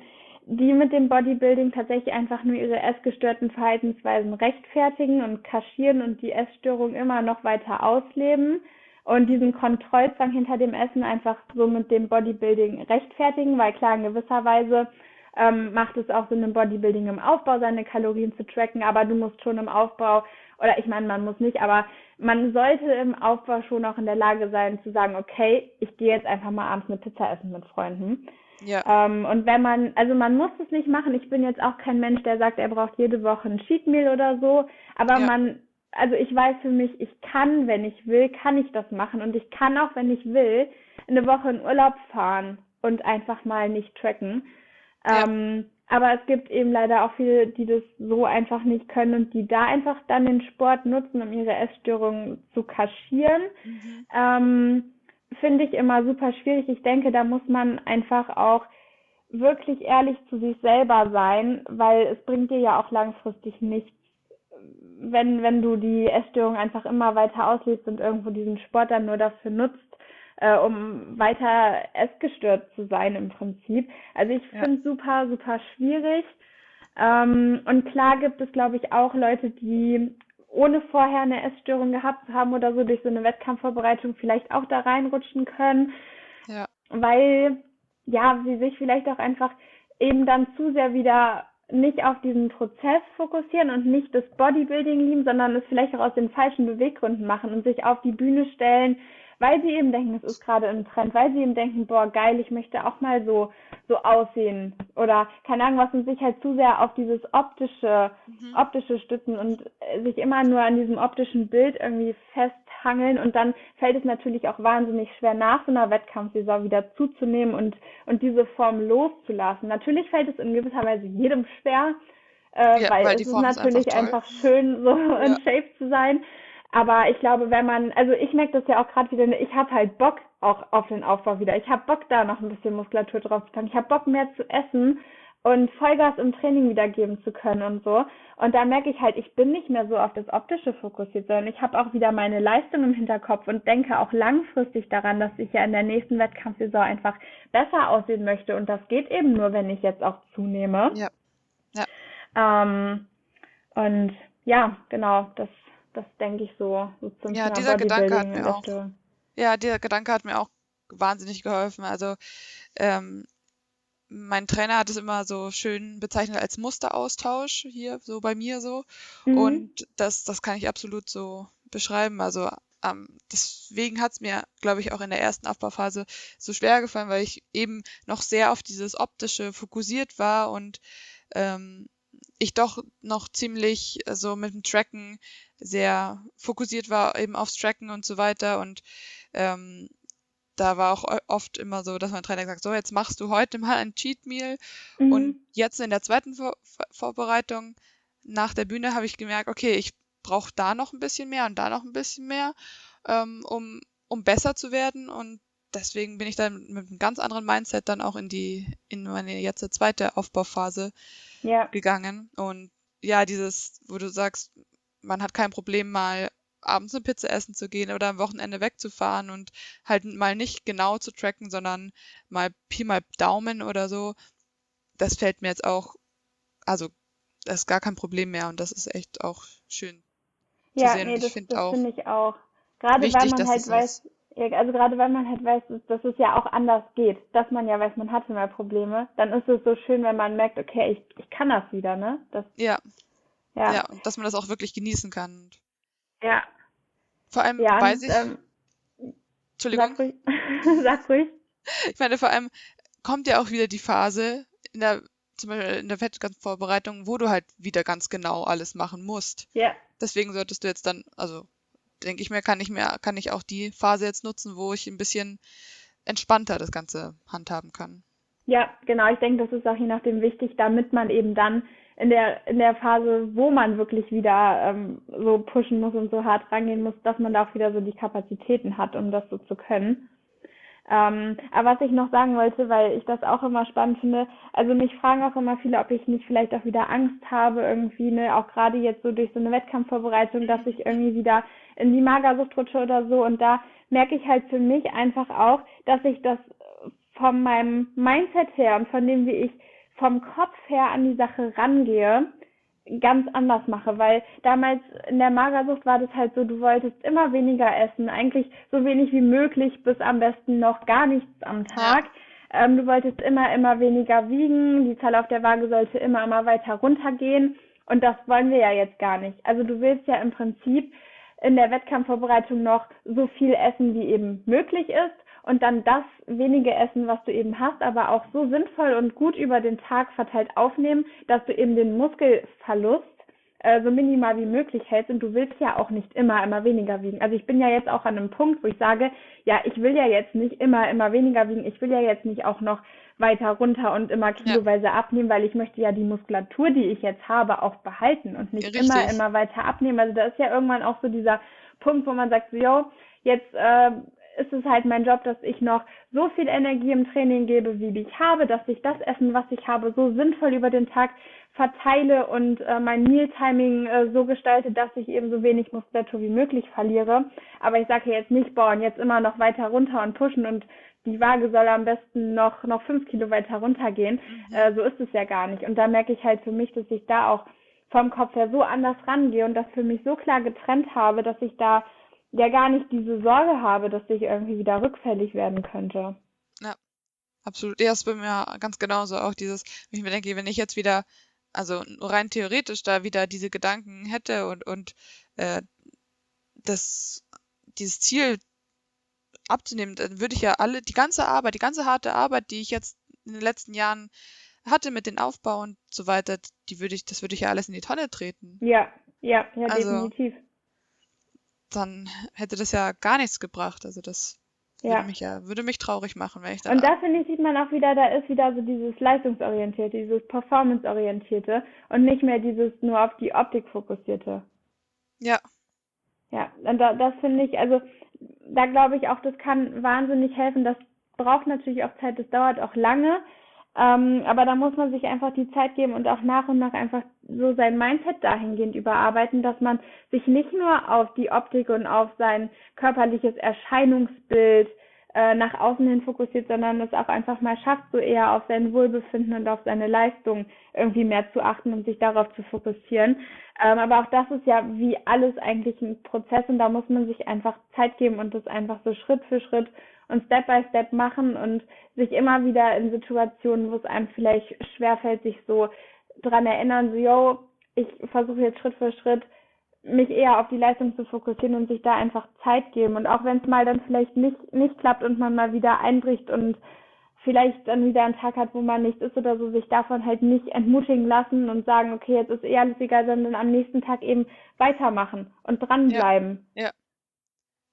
die mit dem Bodybuilding tatsächlich einfach nur ihre essgestörten Verhaltensweisen rechtfertigen und kaschieren und die Essstörung immer noch weiter ausleben und diesen Kontrollzwang hinter dem Essen einfach so mit dem Bodybuilding rechtfertigen, weil klar, in gewisser Weise ähm, macht es auch Sinn, im Bodybuilding im Aufbau seine Kalorien zu tracken, aber du musst schon im Aufbau, oder ich meine, man muss nicht, aber man sollte im Aufbau schon auch in der Lage sein zu sagen, okay, ich gehe jetzt einfach mal abends eine Pizza essen mit Freunden. Ja, Ähm, und wenn man, also man muss es nicht machen. Ich bin jetzt auch kein Mensch, der sagt, er braucht jede Woche ein Cheat Meal oder so. Aber ja, man, also ich weiß für mich, ich kann, wenn ich will, kann ich das machen. Und ich kann auch, wenn ich will, eine Woche in Urlaub fahren und einfach mal nicht tracken. Ja, Ähm, aber es gibt eben leider auch viele, die das so einfach nicht können und die da einfach dann den Sport nutzen, um ihre Essstörungen zu kaschieren. mhm, Ähm, finde ich immer super schwierig. Ich denke, da muss man einfach auch wirklich ehrlich zu sich selber sein, weil es bringt dir ja auch langfristig nichts, wenn, wenn du die Essstörung einfach immer weiter auslebst und irgendwo diesen Sport dann nur dafür nutzt, äh, um weiter essgestört zu sein im Prinzip. Also ich ja, finde es super, super schwierig. Ähm, und klar gibt es, glaube ich, auch Leute, die ohne vorher eine Essstörung gehabt zu haben oder so durch so eine Wettkampfvorbereitung vielleicht auch da reinrutschen können, ja, weil ja, sie sich vielleicht auch einfach eben dann zu sehr wieder nicht auf diesen Prozess fokussieren und nicht das Bodybuilding lieben, sondern es vielleicht auch aus den falschen Beweggründen machen und sich auf die Bühne stellen, weil sie eben denken, es ist gerade im Trend, weil sie eben denken, boah, geil, ich möchte auch mal so, so aussehen oder keine Ahnung was und sich halt zu sehr auf dieses optische, mhm, optische stützen und äh, sich immer nur an diesem optischen Bild irgendwie festhangeln und dann fällt es natürlich auch wahnsinnig schwer nach so einer Wettkampfsaison wieder zuzunehmen und, und diese Form loszulassen. Natürlich fällt es in gewisser Weise jedem schwer, äh, ja, weil, weil es ist natürlich einfach, einfach, schön, so ja. in Shape zu sein. Aber ich glaube, wenn man, also ich merke das ja auch gerade wieder, ich habe halt Bock auch auf den Aufbau wieder. Ich habe Bock da noch ein bisschen Muskulatur drauf zu packen. Ich habe Bock mehr zu essen und Vollgas im Training wiedergeben zu können und so. Und da merke ich halt, ich bin nicht mehr so auf das Optische fokussiert, sondern ich habe auch wieder meine Leistung im Hinterkopf und denke auch langfristig daran, dass ich ja in der nächsten Wettkampfsaison einfach besser aussehen möchte. Und das geht eben nur, wenn ich jetzt auch zunehme. Ja. ja. Ähm, und ja, genau, das, das denke ich so, so zum ja, dieser Gedanke hat mir auch, Ja, dieser Gedanke hat mir auch wahnsinnig geholfen. Also ähm, mein Trainer hat es immer so schön bezeichnet als Musteraustausch hier, so bei mir so. Mhm. Und das, das kann ich absolut so beschreiben. Also ähm, deswegen hat es mir, glaube ich, auch in der ersten Aufbauphase so schwer gefallen, weil ich eben noch sehr auf dieses Optische fokussiert war und ähm, ich doch noch ziemlich so also mit dem Tracken sehr fokussiert war, eben aufs Tracken und so weiter. Und ähm, da war auch oft immer so, dass mein Trainer gesagt so, jetzt machst du heute mal ein Cheat Meal. Mhm. Und jetzt in der zweiten Vor Vorbereitung nach der Bühne habe ich gemerkt, okay, ich brauche da noch ein bisschen mehr und da noch ein bisschen mehr, ähm, um, um besser zu werden. Und deswegen bin ich dann mit einem ganz anderen Mindset dann auch in die, in meine jetzt zweite Aufbauphase ja. gegangen. Und ja, dieses, wo du sagst, man hat kein Problem mal abends eine Pizza essen zu gehen oder am Wochenende wegzufahren und halt mal nicht genau zu tracken, sondern mal Pi mal Daumen oder so. Das fällt mir jetzt auch, also das ist gar kein Problem mehr und das ist echt auch schön ja, zu sehen. Nee, und ich finde auch, find ich auch. Gerade wichtig, weil man halt weiß, ja, also gerade weil man halt weiß, dass es ja auch anders geht, dass man ja weiß, man hatte mal Probleme, dann ist es so schön, wenn man merkt, okay, ich, ich kann das wieder, ne? Das, ja. ja. Ja, und dass man das auch wirklich genießen kann. Ja. Vor allem ja, weiß und, ich. Ähm, Entschuldigung. Sag ruhig. [laughs] sag ruhig. Ich meine, vor allem kommt ja auch wieder die Phase in der zum Beispiel in der Wettkampfvorbereitung, wo du halt wieder ganz genau alles machen musst. Ja. Deswegen solltest du jetzt dann, also denke ich mir, kann ich mir, kann ich auch die Phase jetzt nutzen, wo ich ein bisschen entspannter das Ganze handhaben kann. Ja, genau. Ich denke, das ist auch je nachdem wichtig, damit man eben dann in der in der Phase, wo man wirklich wieder ähm, so pushen muss und so hart rangehen muss, dass man da auch wieder so die Kapazitäten hat, um das so zu können. Ähm, aber was ich noch sagen wollte, weil ich das auch immer spannend finde, also mich fragen auch immer viele, ob ich nicht vielleicht auch wieder Angst habe, irgendwie, ne, auch gerade jetzt so durch so eine Wettkampfvorbereitung, dass ich irgendwie wieder in die Magersucht rutsche oder so. Und da merke ich halt für mich einfach auch, dass ich das von meinem Mindset her und von dem, wie ich vom Kopf her an die Sache rangehe, ganz anders mache, weil damals in der Magersucht war das halt so, du wolltest immer weniger essen, eigentlich so wenig wie möglich, bis am besten noch gar nichts am Tag. Ähm, du wolltest immer, immer weniger wiegen, die Zahl auf der Waage sollte immer, immer weiter runtergehen und das wollen wir ja jetzt gar nicht. Also du willst ja im Prinzip in der Wettkampfvorbereitung noch so viel essen, wie eben möglich ist und dann das wenige Essen, was du eben hast, aber auch so sinnvoll und gut über den Tag verteilt aufnehmen, dass du eben den Muskelverlust äh, so minimal wie möglich hältst und du willst ja auch nicht immer, immer weniger wiegen. Also ich bin ja jetzt auch an einem Punkt, wo ich sage, ja, ich will ja jetzt nicht immer, immer weniger wiegen, ich will ja jetzt nicht auch noch weiter runter und immer kiloweise ja. abnehmen, weil ich möchte ja die Muskulatur, die ich jetzt habe, auch behalten und nicht Richtig. immer, immer weiter abnehmen. Also da ist ja irgendwann auch so dieser Punkt, wo man sagt, so, yo, jetzt äh, ist es halt mein Job, dass ich noch so viel Energie im Training gebe, wie ich habe, dass ich das Essen, was ich habe, so sinnvoll über den Tag verteile und äh, mein Mealtiming äh, so gestalte, dass ich eben so wenig Muskulatur wie möglich verliere. Aber ich sage jetzt nicht, boah, und jetzt immer noch weiter runter und pushen und die Waage soll am besten noch, noch fünf Kilo weiter runtergehen. Mhm. Äh, so ist es ja gar nicht. Und da merke ich halt für mich, dass ich da auch vom Kopf her so anders rangehe und das für mich so klar getrennt habe, dass ich da ja gar nicht diese Sorge habe, dass ich irgendwie wieder rückfällig werden könnte. Ja, absolut. Ja, ist bei mir ganz genauso auch dieses, wenn ich mir denke, wenn ich jetzt wieder, also rein theoretisch da wieder diese Gedanken hätte und, und äh, das, dieses Ziel abzunehmen, dann würde ich ja alle, die ganze Arbeit, die ganze harte Arbeit, die ich jetzt in den letzten Jahren hatte mit dem Aufbau und so weiter, die würde ich, das würde ich ja alles in die Tonne treten. Ja, ja, ja, also, definitiv dann hätte das ja gar nichts gebracht. Also das Ja. Würde mich ja, würde mich traurig machen, wenn ich da. Und da finde ich, sieht man auch wieder, da ist wieder so dieses Leistungsorientierte, dieses Performance-orientierte und nicht mehr dieses nur auf die Optik fokussierte. Ja. Ja, und da, das finde ich, also da glaube ich auch, das kann wahnsinnig helfen. Das braucht natürlich auch Zeit, das dauert auch lange. Ähm, aber da muss man sich einfach die Zeit geben und auch nach und nach einfach so sein Mindset dahingehend überarbeiten, dass man sich nicht nur auf die Optik und auf sein körperliches Erscheinungsbild äh, nach außen hin fokussiert, sondern es auch einfach mal schafft, so eher auf sein Wohlbefinden und auf seine Leistung irgendwie mehr zu achten und sich darauf zu fokussieren. Ähm, aber auch das ist ja wie alles eigentlich ein Prozess und da muss man sich einfach Zeit geben und das einfach so Schritt für Schritt und Step by Step machen und sich immer wieder in Situationen, wo es einem vielleicht schwerfällt, sich so dran erinnern, so, yo, ich versuche jetzt Schritt für Schritt mich eher auf die Leistung zu fokussieren und sich da einfach Zeit geben. Und auch wenn es mal dann vielleicht nicht, nicht klappt und man mal wieder einbricht und vielleicht dann wieder einen Tag hat, wo man nichts ist oder so, sich davon halt nicht entmutigen lassen und sagen, okay, jetzt ist eh alles egal, sondern am nächsten Tag eben weitermachen und dranbleiben. Ja, ja.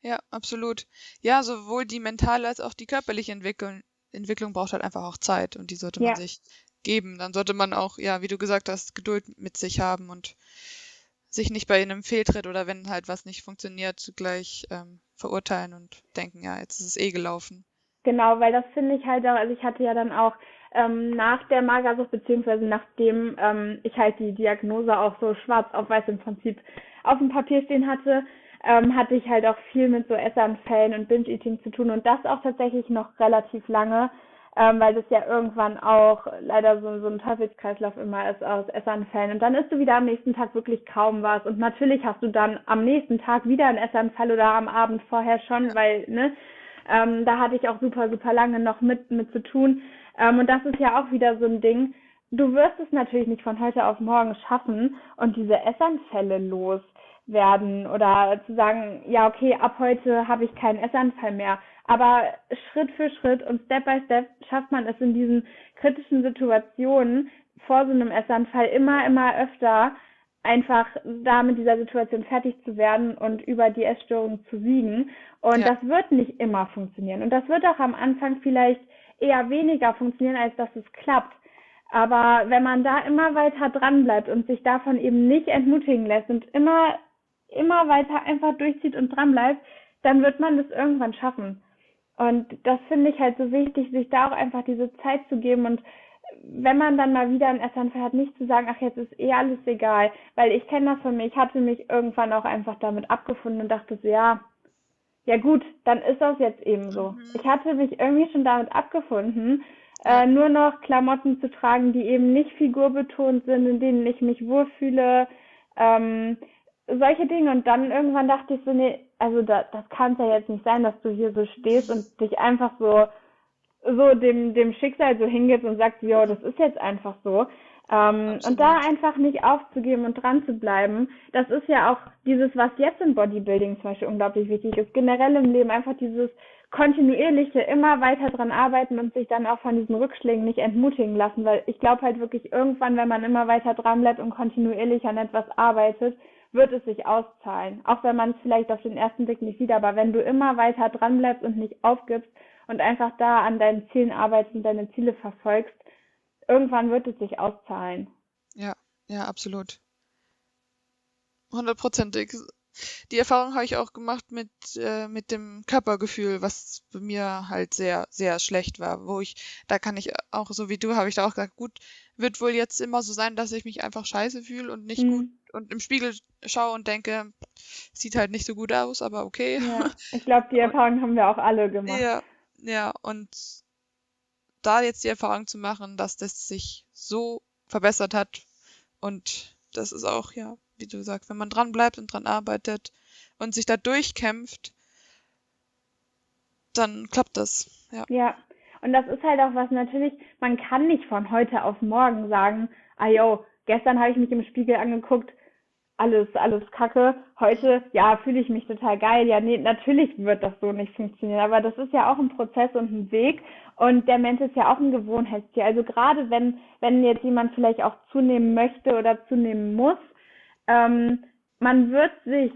Ja, absolut. Ja, sowohl die mentale als auch die körperliche Entwicklung, Entwicklung braucht halt einfach auch Zeit und die sollte man ja. sich geben. Dann sollte man auch, ja, wie du gesagt hast, Geduld mit sich haben und sich nicht bei einem Fehltritt oder wenn halt was nicht funktioniert, gleich ähm, verurteilen und denken, ja, jetzt ist es eh gelaufen. Genau, weil das finde ich halt auch, also ich hatte ja dann auch ähm, nach der Magersucht, beziehungsweise nachdem ähm, ich halt die Diagnose auch so schwarz auf weiß im Prinzip auf dem Papier stehen hatte, ähm, hatte ich halt auch viel mit so Essanfällen und Binge-Eating zu tun und das auch tatsächlich noch relativ lange, ähm, weil das ja irgendwann auch leider so, so ein Teufelskreislauf immer ist aus Essanfällen. Und dann isst du wieder am nächsten Tag wirklich kaum was und natürlich hast du dann am nächsten Tag wieder einen Essanfall oder am Abend vorher schon, weil, ne, ähm, da hatte ich auch super, super lange noch mit, mit zu tun. Ähm, und das ist ja auch wieder so ein Ding. Du wirst es natürlich nicht von heute auf morgen schaffen und diese Essanfälle los werden oder zu sagen, ja, okay, ab heute habe ich keinen Essanfall mehr. Aber Schritt für Schritt und Step by Step schafft man es in diesen kritischen Situationen vor so einem Essanfall immer, immer öfter einfach da mit dieser Situation fertig zu werden und über die Essstörung zu siegen. Und ja. das wird nicht immer funktionieren. Und das wird auch am Anfang vielleicht eher weniger funktionieren, als dass es klappt. Aber wenn man da immer weiter dran bleibt und sich davon eben nicht entmutigen lässt und immer immer weiter einfach durchzieht und dran bleibt, dann wird man das irgendwann schaffen. Und das finde ich halt so wichtig, sich da auch einfach diese Zeit zu geben und wenn man dann mal wieder einen Essanfall hat, nicht zu sagen, ach, jetzt ist eh alles egal. Weil ich kenne das von mir, ich hatte mich irgendwann auch einfach damit abgefunden und dachte so, ja, ja gut, dann ist das jetzt eben so. Mhm. Ich hatte mich irgendwie schon damit abgefunden, äh, nur noch Klamotten zu tragen, die eben nicht figurbetont sind, in denen ich mich wohlfühle, ähm, solche Dinge. Und dann irgendwann dachte ich so, nee, also da, das kann es ja jetzt nicht sein, dass du hier so stehst und dich einfach so, so dem, dem Schicksal so hingibst und sagst, jo, das ist jetzt einfach so. Ähm, und da einfach nicht aufzugeben und dran zu bleiben, das ist ja auch dieses, was jetzt im Bodybuilding zum Beispiel unglaublich wichtig ist, generell im Leben einfach dieses kontinuierliche, immer weiter dran arbeiten und sich dann auch von diesen Rückschlägen nicht entmutigen lassen, weil ich glaube halt wirklich irgendwann, wenn man immer weiter dran bleibt und kontinuierlich an etwas arbeitet, wird es sich auszahlen. Auch wenn man es vielleicht auf den ersten Blick nicht sieht, aber wenn du immer weiter dranbleibst und nicht aufgibst und einfach da an deinen Zielen arbeitest und deine Ziele verfolgst, irgendwann wird es sich auszahlen. Ja, ja, absolut. Hundertprozentig. Die Erfahrung habe ich auch gemacht mit, äh, mit dem Körpergefühl, was bei mir halt sehr, sehr schlecht war, wo ich, da kann ich auch, so wie du, habe ich da auch gesagt, gut, wird wohl jetzt immer so sein, dass ich mich einfach scheiße fühle und nicht mhm. gut und im Spiegel schaue und denke, sieht halt nicht so gut aus, aber okay. Ja, [laughs] ich glaube, die Erfahrung haben wir auch alle gemacht. Ja, ja, und da jetzt die Erfahrung zu machen, dass das sich so verbessert hat und das ist auch, ja, wie du sagst, wenn man dran bleibt und dran arbeitet und sich da durchkämpft, dann klappt das. Ja. ja. Und das ist halt auch was natürlich, man kann nicht von heute auf morgen sagen, ah yo, gestern habe ich mich im Spiegel angeguckt, alles, alles kacke. Heute, ja, fühle ich mich total geil. Ja, nee, natürlich wird das so nicht funktionieren. Aber das ist ja auch ein Prozess und ein Weg. Und der Mensch ist ja auch ein Gewohnheitstier. Also gerade wenn, wenn jetzt jemand vielleicht auch zunehmen möchte oder zunehmen muss, ähm, man wird sich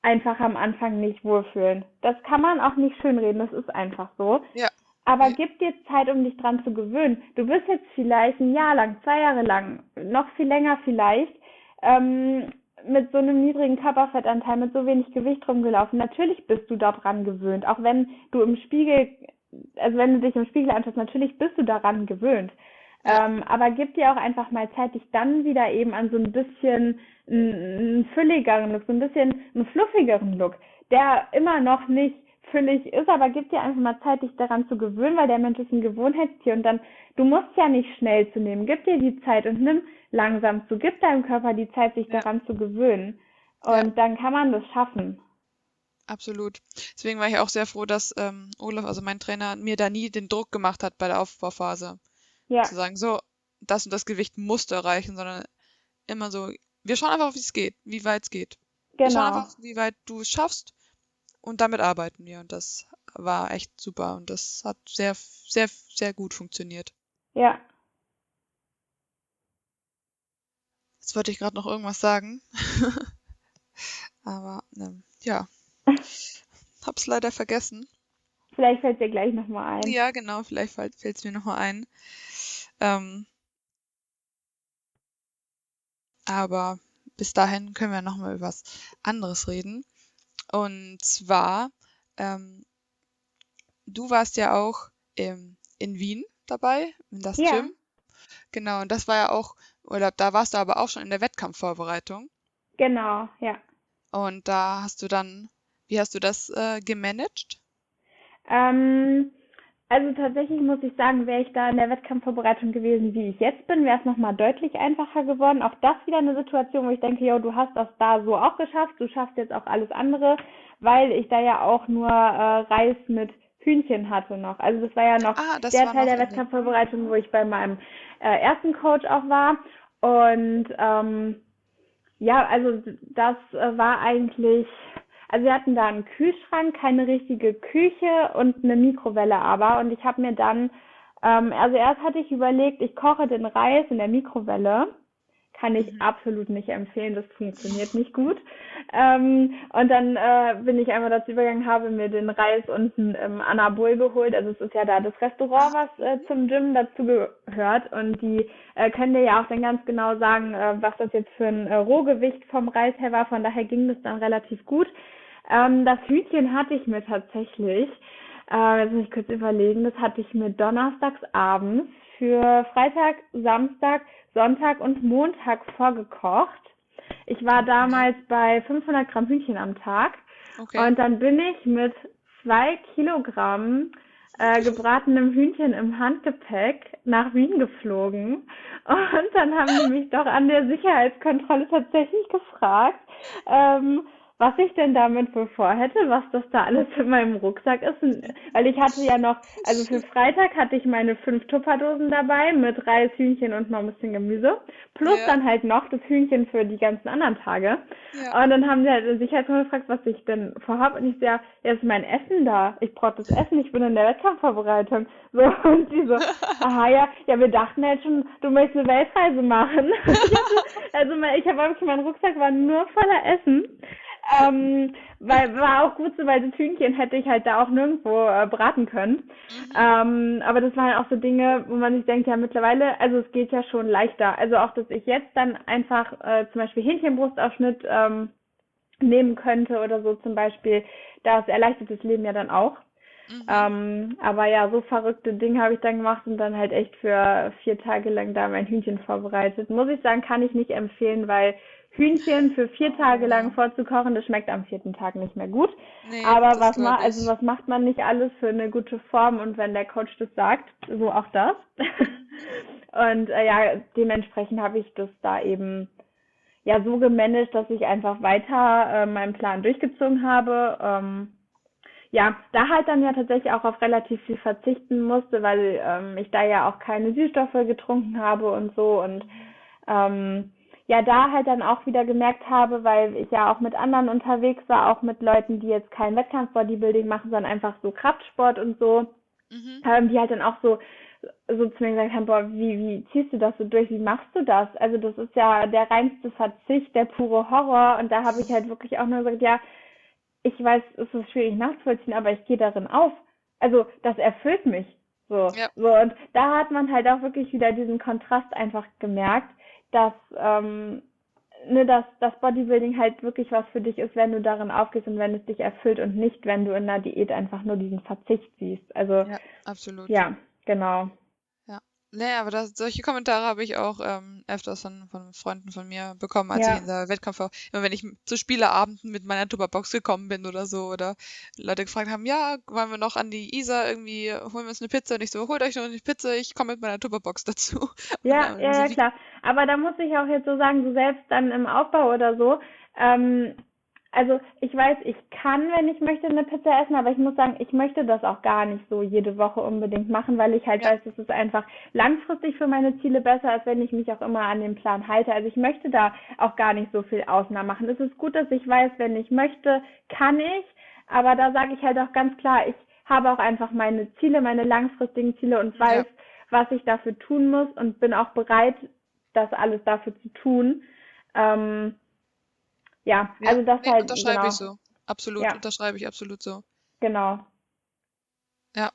einfach am Anfang nicht wohlfühlen. Das kann man auch nicht schönreden, das ist einfach so. Ja. Aber gib dir Zeit, um dich dran zu gewöhnen. Du bist jetzt vielleicht ein Jahr lang, zwei Jahre lang, noch viel länger vielleicht, ähm, mit so einem niedrigen Körperfettanteil, mit so wenig Gewicht rumgelaufen. Natürlich bist du daran gewöhnt. Auch wenn du im Spiegel, also wenn du dich im Spiegel anschaust, natürlich bist du daran gewöhnt. Ähm, aber gib dir auch einfach mal Zeit, dich dann wieder eben an so ein bisschen einen fülligeren Look, so ein bisschen einen fluffigeren Look, der immer noch nicht füllig ist, aber gib dir einfach mal Zeit, dich daran zu gewöhnen, weil der Mensch ist ein Gewohnheitstier und dann, du musst ja nicht schnell zu nehmen. Gib dir die Zeit und nimm langsam zu. Gib deinem Körper die Zeit, sich ja. daran zu gewöhnen. Und ja. dann kann man das schaffen. Absolut. Deswegen war ich auch sehr froh, dass ähm, Olaf, also mein Trainer, mir da nie den Druck gemacht hat bei der Aufbauphase. Ja. Zu sagen, so, das und das Gewicht musst du erreichen, sondern immer so, wir schauen einfach, wie es geht, wie weit es geht. Genau. Wir schauen genau. einfach, wie weit du es schaffst und damit arbeiten wir. Und das war echt super und das hat sehr, sehr, sehr gut funktioniert. Ja. Jetzt wollte ich gerade noch irgendwas sagen. [laughs] Aber ähm, ja. [laughs] Hab's leider vergessen. Vielleicht fällt dir gleich nochmal ein. Ja, genau, vielleicht fällt es mir nochmal ein. Ähm, aber bis dahin können wir nochmal über was anderes reden. Und zwar, ähm, du warst ja auch im, in Wien dabei, in das ja. Gym. Genau, und das war ja auch, oder da warst du aber auch schon in der Wettkampfvorbereitung. Genau, ja. Und da hast du dann, wie hast du das äh, gemanagt? Ähm, also tatsächlich muss ich sagen, wäre ich da in der Wettkampfvorbereitung gewesen, wie ich jetzt bin, wäre es nochmal deutlich einfacher geworden. Auch das wieder eine Situation, wo ich denke, jo, du hast das da so auch geschafft, du schaffst jetzt auch alles andere, weil ich da ja auch nur äh, Reis mit Hühnchen hatte noch. Also das war ja noch ah, der Teil der Wettkampfvorbereitung, wo ich bei meinem äh, ersten Coach auch war. Und ähm, ja, also das äh, war eigentlich also wir hatten da einen Kühlschrank, keine richtige Küche und eine Mikrowelle aber. Und ich habe mir dann, ähm, also erst hatte ich überlegt, ich koche den Reis in der Mikrowelle. Kann ich mhm. absolut nicht empfehlen, das funktioniert nicht gut. Ähm, und dann äh, bin ich einmal dazu übergegangen, habe mir den Reis unten im Anabol geholt. Also es ist ja da das Restaurant, was äh, zum Gym dazu gehört. Und die äh, können dir ja auch dann ganz genau sagen, äh, was das jetzt für ein äh, Rohgewicht vom Reis her war. Von daher ging das dann relativ gut. Ähm, das Hütchen hatte ich mir tatsächlich, äh, jetzt muss ich kurz überlegen, das hatte ich mir donnerstags abends für Freitag, Samstag, Sonntag und Montag vorgekocht. Ich war damals bei 500 Gramm Hühnchen am Tag okay. und dann bin ich mit zwei Kilogramm äh, gebratenem Hühnchen im Handgepäck nach Wien geflogen. Und dann haben die mich doch an der Sicherheitskontrolle tatsächlich gefragt, ähm, was ich denn damit wohl vorhätte, was das da alles in meinem Rucksack ist. Weil ich hatte ja noch, also für Freitag hatte ich meine fünf Tupperdosen dabei mit Reis, Hühnchen und noch ein bisschen Gemüse. Plus ja. dann halt noch das Hühnchen für die ganzen anderen Tage. Ja. Und dann haben sie halt Sicherheitskontrolle gefragt, was ich denn vorhab. Und ich so, ja, jetzt ist mein Essen da. Ich brauche das Essen, ich bin in der Wettkampfvorbereitung. [laughs] So, und die so, [laughs] aha, ja, ja, wir dachten halt schon, du möchtest eine Weltreise machen. [laughs] also ich habe wirklich, mein Rucksack war nur voller Essen ähm, weil war auch gut so, weil das Hühnchen hätte ich halt da auch nirgendwo äh, braten können. Mhm. Ähm, aber das waren auch so Dinge, wo man sich denkt, ja mittlerweile, also es geht ja schon leichter. Also auch, dass ich jetzt dann einfach äh, zum Beispiel Hähnchenbrustaufschnitt ähm, nehmen könnte oder so zum Beispiel, das erleichtert das Leben ja dann auch. Mhm. Ähm, aber ja, so verrückte Dinge habe ich dann gemacht und dann halt echt für vier Tage lang da mein Hühnchen vorbereitet. Muss ich sagen, kann ich nicht empfehlen, weil Hühnchen für vier Tage lang vorzukochen, das schmeckt am vierten Tag nicht mehr gut. Nee, Aber was, ma also was macht man nicht alles für eine gute Form und wenn der Coach das sagt, so auch das. [laughs] und äh, ja, dementsprechend habe ich das da eben ja so gemanagt, dass ich einfach weiter äh, meinen Plan durchgezogen habe. Ähm, ja, da halt dann ja tatsächlich auch auf relativ viel verzichten musste, weil ähm, ich da ja auch keine Süßstoffe getrunken habe und so und ähm, ja da halt dann auch wieder gemerkt habe, weil ich ja auch mit anderen unterwegs war, auch mit Leuten, die jetzt kein Wettkampf-Bodybuilding machen, sondern einfach so Kraftsport und so, mhm. haben die halt dann auch so so zu mir gesagt haben, boah, wie, wie ziehst du das so durch, wie machst du das? Also das ist ja der reinste Verzicht, der pure Horror und da habe ich halt wirklich auch nur gesagt, ja, ich weiß, es ist schwierig nachzuvollziehen, aber ich gehe darin auf. Also das erfüllt mich. So, ja. so und da hat man halt auch wirklich wieder diesen Kontrast einfach gemerkt, dass ähm, ne, dass das Bodybuilding halt wirklich was für dich ist, wenn du darin aufgehst und wenn es dich erfüllt und nicht, wenn du in einer Diät einfach nur diesen Verzicht siehst. Also ja, absolut. Ja, genau. Nee, aber das, solche Kommentare habe ich auch ähm, öfters von, von Freunden von mir bekommen, als ja. ich in der Wettkampf war. Immer wenn ich zu Spieleabenden mit meiner Tupperbox gekommen bin oder so, oder Leute gefragt haben, ja, wollen wir noch an die Isar irgendwie, holen wir uns eine Pizza? Und ich so, holt euch noch eine Pizza, ich komme mit meiner Tupperbox [laughs] dazu. Ja, ja, ja, klar. Aber da muss ich auch jetzt so sagen, so selbst dann im Aufbau oder so, ähm, also ich weiß, ich kann, wenn ich möchte, eine Pizza essen, aber ich muss sagen, ich möchte das auch gar nicht so jede Woche unbedingt machen, weil ich halt ja. weiß, es ist einfach langfristig für meine Ziele besser, als wenn ich mich auch immer an den Plan halte. Also ich möchte da auch gar nicht so viel Ausnahmen machen. Es ist gut, dass ich weiß, wenn ich möchte, kann ich, aber da sage ich halt auch ganz klar, ich habe auch einfach meine Ziele, meine langfristigen Ziele und weiß, ja. was ich dafür tun muss und bin auch bereit, das alles dafür zu tun. Ähm, ja, ja, also das nee, halt. Unterschreibe genau. ich so. Absolut, ja. unterschreibe ich absolut so. Genau. Ja,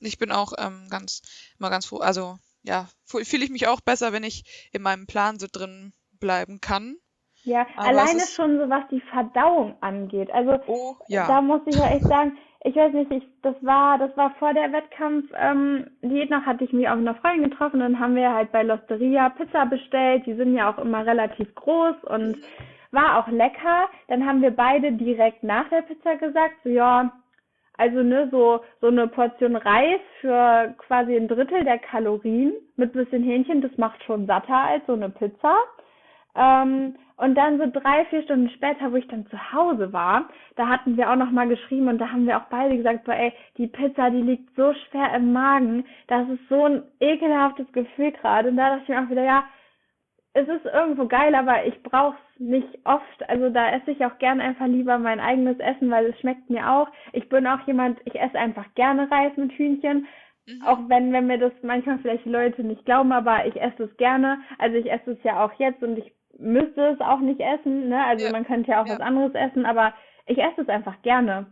ich bin auch ähm, ganz, immer ganz froh. Also, ja, fühle ich mich auch besser, wenn ich in meinem Plan so drin bleiben kann. Ja, Aber alleine schon so was die Verdauung angeht. Also, oh, ja. da muss ich ja echt sagen, ich weiß nicht, ich, das war, das war vor der Wettkampf, ähm, Diät noch hatte ich mich auch mit einer Freundin getroffen und dann haben wir halt bei Losteria Pizza bestellt. Die sind ja auch immer relativ groß und mhm war auch lecker. Dann haben wir beide direkt nach der Pizza gesagt, so ja, also ne, so, so eine Portion Reis für quasi ein Drittel der Kalorien mit bisschen Hähnchen, das macht schon satter als so eine Pizza. Ähm, und dann so drei, vier Stunden später, wo ich dann zu Hause war, da hatten wir auch nochmal geschrieben und da haben wir auch beide gesagt, boah, ey, die Pizza, die liegt so schwer im Magen, das ist so ein ekelhaftes Gefühl gerade. Und da dachte ich mir auch wieder, ja, es ist irgendwo geil, aber ich brauche es nicht oft. Also da esse ich auch gern einfach lieber mein eigenes Essen, weil es schmeckt mir auch. Ich bin auch jemand, ich esse einfach gerne Reis mit Hühnchen. Mhm. Auch wenn, wenn mir das manchmal vielleicht Leute nicht glauben, aber ich esse es gerne. Also ich esse es ja auch jetzt und ich müsste es auch nicht essen. Ne? Also ja. man könnte ja auch ja. was anderes essen, aber ich esse es einfach gerne.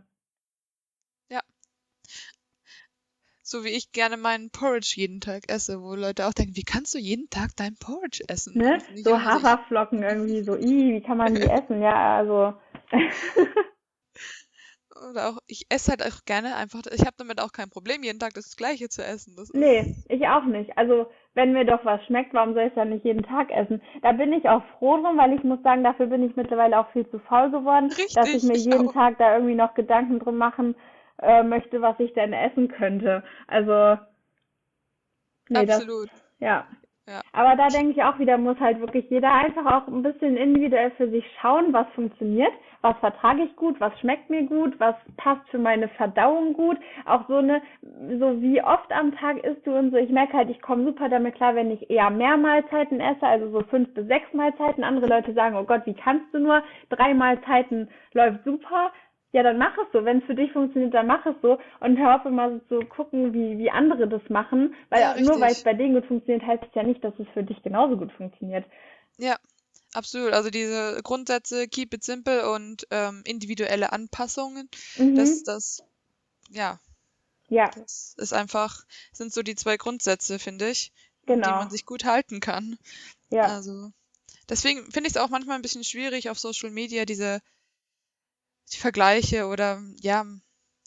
So wie ich gerne meinen Porridge jeden Tag esse, wo Leute auch denken, wie kannst du jeden Tag dein Porridge essen? Ne? So Haferflocken irgendwie, so, i, wie kann man die [laughs] essen? Ja, also. [laughs] Oder auch, ich esse halt auch gerne einfach, ich habe damit auch kein Problem, jeden Tag das Gleiche zu essen. Das nee, ich auch nicht. Also, wenn mir doch was schmeckt, warum soll ich dann nicht jeden Tag essen? Da bin ich auch froh drum, weil ich muss sagen, dafür bin ich mittlerweile auch viel zu faul geworden, Richtig, dass ich mir jeden auch. Tag da irgendwie noch Gedanken drum machen äh, möchte, was ich denn essen könnte. Also nee, Absolut. Das, ja. ja. Aber da denke ich auch wieder, muss halt wirklich jeder einfach auch ein bisschen individuell für sich schauen, was funktioniert, was vertrage ich gut, was schmeckt mir gut, was passt für meine Verdauung gut. Auch so eine, so wie oft am Tag isst du und so. Ich merke halt, ich komme super damit klar, wenn ich eher mehr Mahlzeiten esse, also so fünf bis sechs Mahlzeiten. Andere Leute sagen, oh Gott, wie kannst du nur? Drei Mahlzeiten läuft super ja, dann mach es so. Wenn es für dich funktioniert, dann mach es so. Und hör auf immer so zu gucken, wie, wie andere das machen. Weil ja, nur weil es bei denen gut funktioniert, heißt es ja nicht, dass es für dich genauso gut funktioniert. Ja, absolut. Also diese Grundsätze, keep it simple und ähm, individuelle Anpassungen, mhm. das, das, ja. Ja. Das ist einfach, sind so die zwei Grundsätze, finde ich, genau. die man sich gut halten kann. Ja. Also, deswegen finde ich es auch manchmal ein bisschen schwierig auf Social Media, diese die Vergleiche oder ja,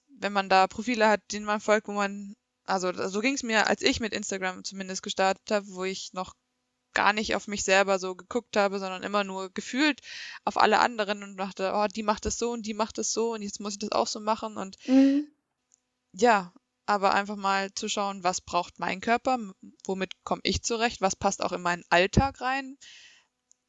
wenn man da Profile hat, denen man folgt, wo man, also so ging es mir, als ich mit Instagram zumindest gestartet habe, wo ich noch gar nicht auf mich selber so geguckt habe, sondern immer nur gefühlt auf alle anderen und dachte, oh, die macht das so und die macht das so und jetzt muss ich das auch so machen und mhm. ja, aber einfach mal zu schauen, was braucht mein Körper, womit komme ich zurecht, was passt auch in meinen Alltag rein.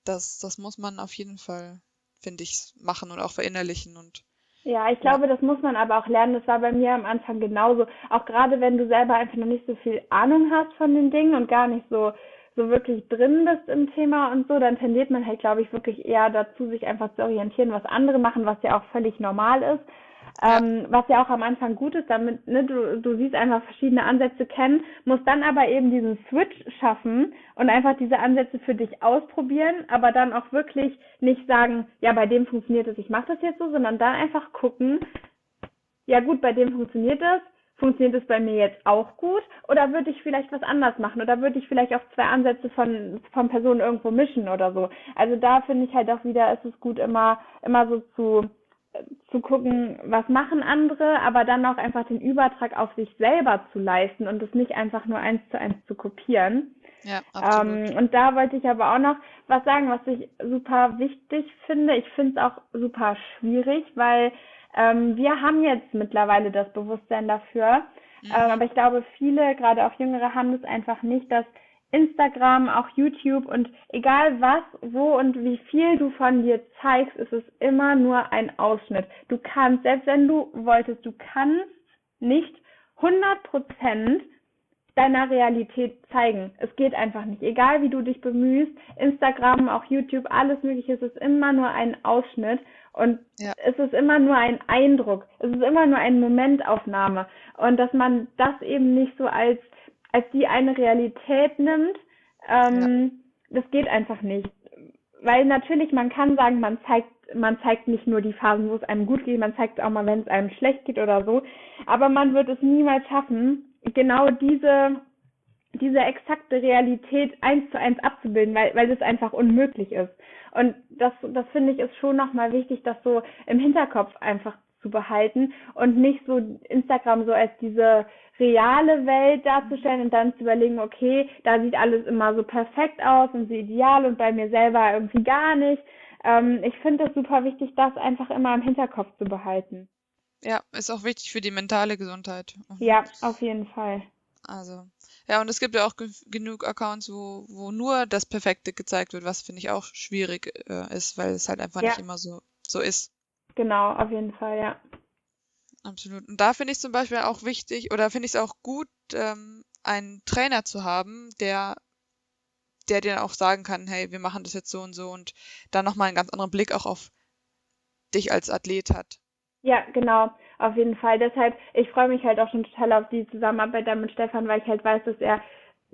Das, das muss man auf jeden Fall finde ich, machen und auch verinnerlichen und ja, ich glaube, das muss man aber auch lernen. Das war bei mir am Anfang genauso. Auch gerade wenn du selber einfach noch nicht so viel Ahnung hast von den Dingen und gar nicht so, so wirklich drin bist im Thema und so, dann tendiert man halt, glaube ich, wirklich eher dazu, sich einfach zu orientieren, was andere machen, was ja auch völlig normal ist. Ähm, was ja auch am Anfang gut ist, damit ne, du, du siehst einfach verschiedene Ansätze kennen, musst dann aber eben diesen Switch schaffen und einfach diese Ansätze für dich ausprobieren, aber dann auch wirklich nicht sagen, ja, bei dem funktioniert es, ich mache das jetzt so, sondern dann einfach gucken, ja gut, bei dem funktioniert es, funktioniert es bei mir jetzt auch gut oder würde ich vielleicht was anders machen oder würde ich vielleicht auch zwei Ansätze von, von Personen irgendwo mischen oder so. Also da finde ich halt auch wieder, ist es gut immer, immer so zu, zu gucken, was machen andere, aber dann auch einfach den Übertrag auf sich selber zu leisten und es nicht einfach nur eins zu eins zu kopieren. Ja, absolut. Ähm, und da wollte ich aber auch noch was sagen, was ich super wichtig finde. Ich finde es auch super schwierig, weil ähm, wir haben jetzt mittlerweile das Bewusstsein dafür, mhm. ähm, aber ich glaube, viele, gerade auch Jüngere, haben das einfach nicht, dass Instagram, auch YouTube und egal was, wo und wie viel du von dir zeigst, ist es immer nur ein Ausschnitt. Du kannst, selbst wenn du wolltest, du kannst nicht 100 Prozent deiner Realität zeigen. Es geht einfach nicht. Egal wie du dich bemühst, Instagram, auch YouTube, alles mögliche, es ist immer nur ein Ausschnitt und ja. es ist immer nur ein Eindruck. Es ist immer nur eine Momentaufnahme. Und dass man das eben nicht so als, als die eine Realität nimmt, ähm, ja. das geht einfach nicht. Weil natürlich, man kann sagen, man zeigt, man zeigt nicht nur die Phasen, wo es einem gut geht, man zeigt auch mal, wenn es einem schlecht geht oder so. Aber man wird es niemals schaffen, genau diese, diese exakte Realität eins zu eins abzubilden, weil, weil das einfach unmöglich ist. Und das, das finde ich ist schon nochmal wichtig, das so im Hinterkopf einfach zu behalten und nicht so Instagram so als diese reale Welt darzustellen und dann zu überlegen, okay, da sieht alles immer so perfekt aus und so ideal und bei mir selber irgendwie gar nicht. Ähm, ich finde es super wichtig, das einfach immer im Hinterkopf zu behalten. Ja, ist auch wichtig für die mentale Gesundheit. Ja, auf jeden Fall. Also, ja, und es gibt ja auch genug Accounts, wo, wo nur das Perfekte gezeigt wird, was finde ich auch schwierig äh, ist, weil es halt einfach ja. nicht immer so, so ist. Genau, auf jeden Fall, ja. Absolut. Und da finde ich zum Beispiel auch wichtig, oder finde ich es auch gut, ähm, einen Trainer zu haben, der, der dir auch sagen kann, hey, wir machen das jetzt so und so und dann nochmal einen ganz anderen Blick auch auf dich als Athlet hat. Ja, genau, auf jeden Fall. Deshalb, ich freue mich halt auch schon total auf die Zusammenarbeit dann mit Stefan, weil ich halt weiß, dass er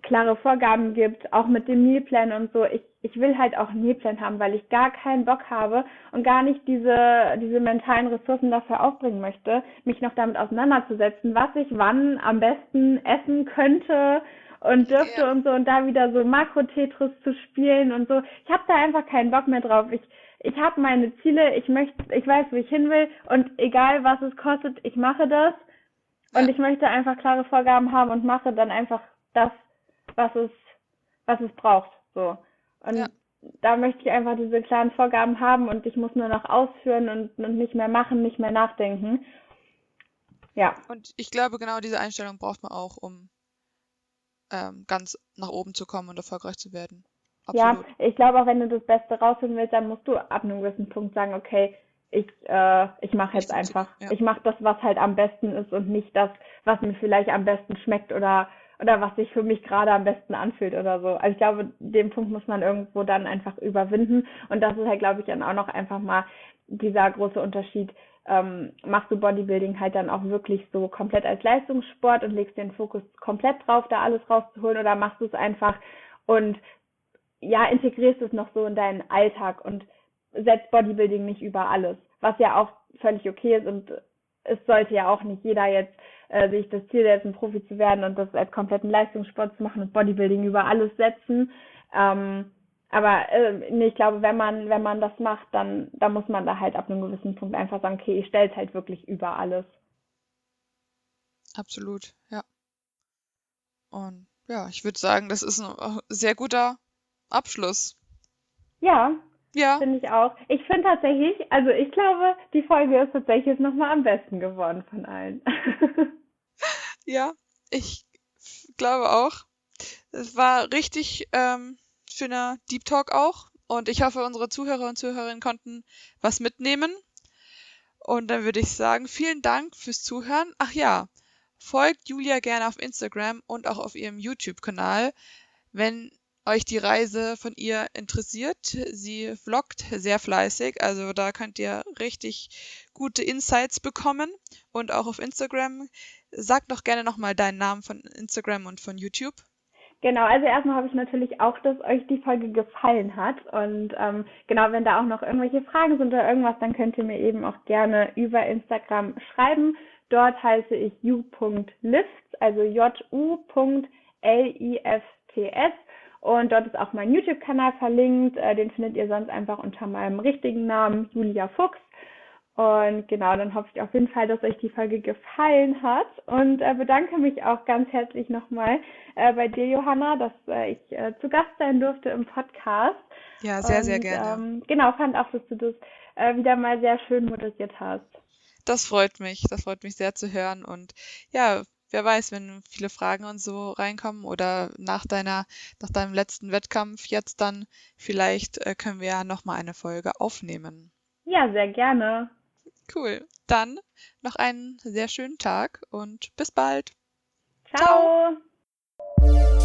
klare Vorgaben gibt, auch mit dem Mealplan und so. Ich, ich will halt auch einen Mealplan haben, weil ich gar keinen Bock habe und gar nicht diese, diese mentalen Ressourcen dafür aufbringen möchte, mich noch damit auseinanderzusetzen, was ich wann am besten essen könnte und dürfte ja. und so und da wieder so Makro-Tetris zu spielen und so. Ich habe da einfach keinen Bock mehr drauf. Ich ich habe meine Ziele, ich möchte, ich weiß, wo ich hin will und egal was es kostet, ich mache das. Und ich möchte einfach klare Vorgaben haben und mache dann einfach das, was es, was es braucht. So. Und ja. da möchte ich einfach diese klaren Vorgaben haben und ich muss nur noch ausführen und, und nicht mehr machen, nicht mehr nachdenken. Ja. Und ich glaube, genau diese Einstellung braucht man auch, um ähm, ganz nach oben zu kommen und erfolgreich zu werden. Absolut. Ja, ich glaube auch, wenn du das Beste rausholen willst, dann musst du ab einem gewissen Punkt sagen, okay, ich, äh, ich mache jetzt einfach. Ja. Ich mache das, was halt am besten ist und nicht das, was mir vielleicht am besten schmeckt oder oder was sich für mich gerade am besten anfühlt oder so. Also ich glaube, den Punkt muss man irgendwo dann einfach überwinden. Und das ist halt, glaube ich, dann auch noch einfach mal dieser große Unterschied. Ähm, machst du Bodybuilding halt dann auch wirklich so komplett als Leistungssport und legst den Fokus komplett drauf, da alles rauszuholen, oder machst du es einfach und ja, integrierst es noch so in deinen Alltag und setzt Bodybuilding nicht über alles, was ja auch völlig okay ist und es sollte ja auch nicht jeder jetzt äh, sich das Ziel setzen, Profi zu werden und das als kompletten Leistungssport zu machen und Bodybuilding über alles setzen. Ähm, aber äh, nee, ich glaube, wenn man wenn man das macht, dann dann muss man da halt ab einem gewissen Punkt einfach sagen, okay, ich stelle es halt wirklich über alles. Absolut, ja. Und ja, ich würde sagen, das ist ein sehr guter Abschluss. Ja, ja. finde ich auch. Ich finde tatsächlich, also ich glaube, die Folge ist tatsächlich nochmal am besten geworden von allen. [laughs] ja, ich glaube auch. Es war richtig ähm, schöner Deep Talk auch. Und ich hoffe, unsere Zuhörer und Zuhörerinnen konnten was mitnehmen. Und dann würde ich sagen, vielen Dank fürs Zuhören. Ach ja, folgt Julia gerne auf Instagram und auch auf ihrem YouTube-Kanal. Wenn euch die Reise von ihr interessiert. Sie vloggt sehr fleißig, also da könnt ihr richtig gute Insights bekommen und auch auf Instagram. Sag doch gerne nochmal deinen Namen von Instagram und von YouTube. Genau, also erstmal habe ich natürlich auch, dass euch die Folge gefallen hat. Und ähm, genau, wenn da auch noch irgendwelche Fragen sind oder irgendwas, dann könnt ihr mir eben auch gerne über Instagram schreiben. Dort heiße ich u.lifts, also j-u.lifts. Und dort ist auch mein YouTube-Kanal verlinkt. Äh, den findet ihr sonst einfach unter meinem richtigen Namen, Julia Fuchs. Und genau, dann hoffe ich auf jeden Fall, dass euch die Folge gefallen hat und äh, bedanke mich auch ganz herzlich nochmal äh, bei dir, Johanna, dass äh, ich äh, zu Gast sein durfte im Podcast. Ja, sehr, und, sehr gerne. Ähm, genau, fand auch, dass du das äh, wieder mal sehr schön moderiert hast. Das freut mich, das freut mich sehr zu hören und ja, wer weiß, wenn viele Fragen und so reinkommen oder nach deiner, nach deinem letzten Wettkampf jetzt dann, vielleicht äh, können wir ja nochmal eine Folge aufnehmen. Ja, sehr gerne. Cool. Dann noch einen sehr schönen Tag und bis bald. Ciao. Ciao.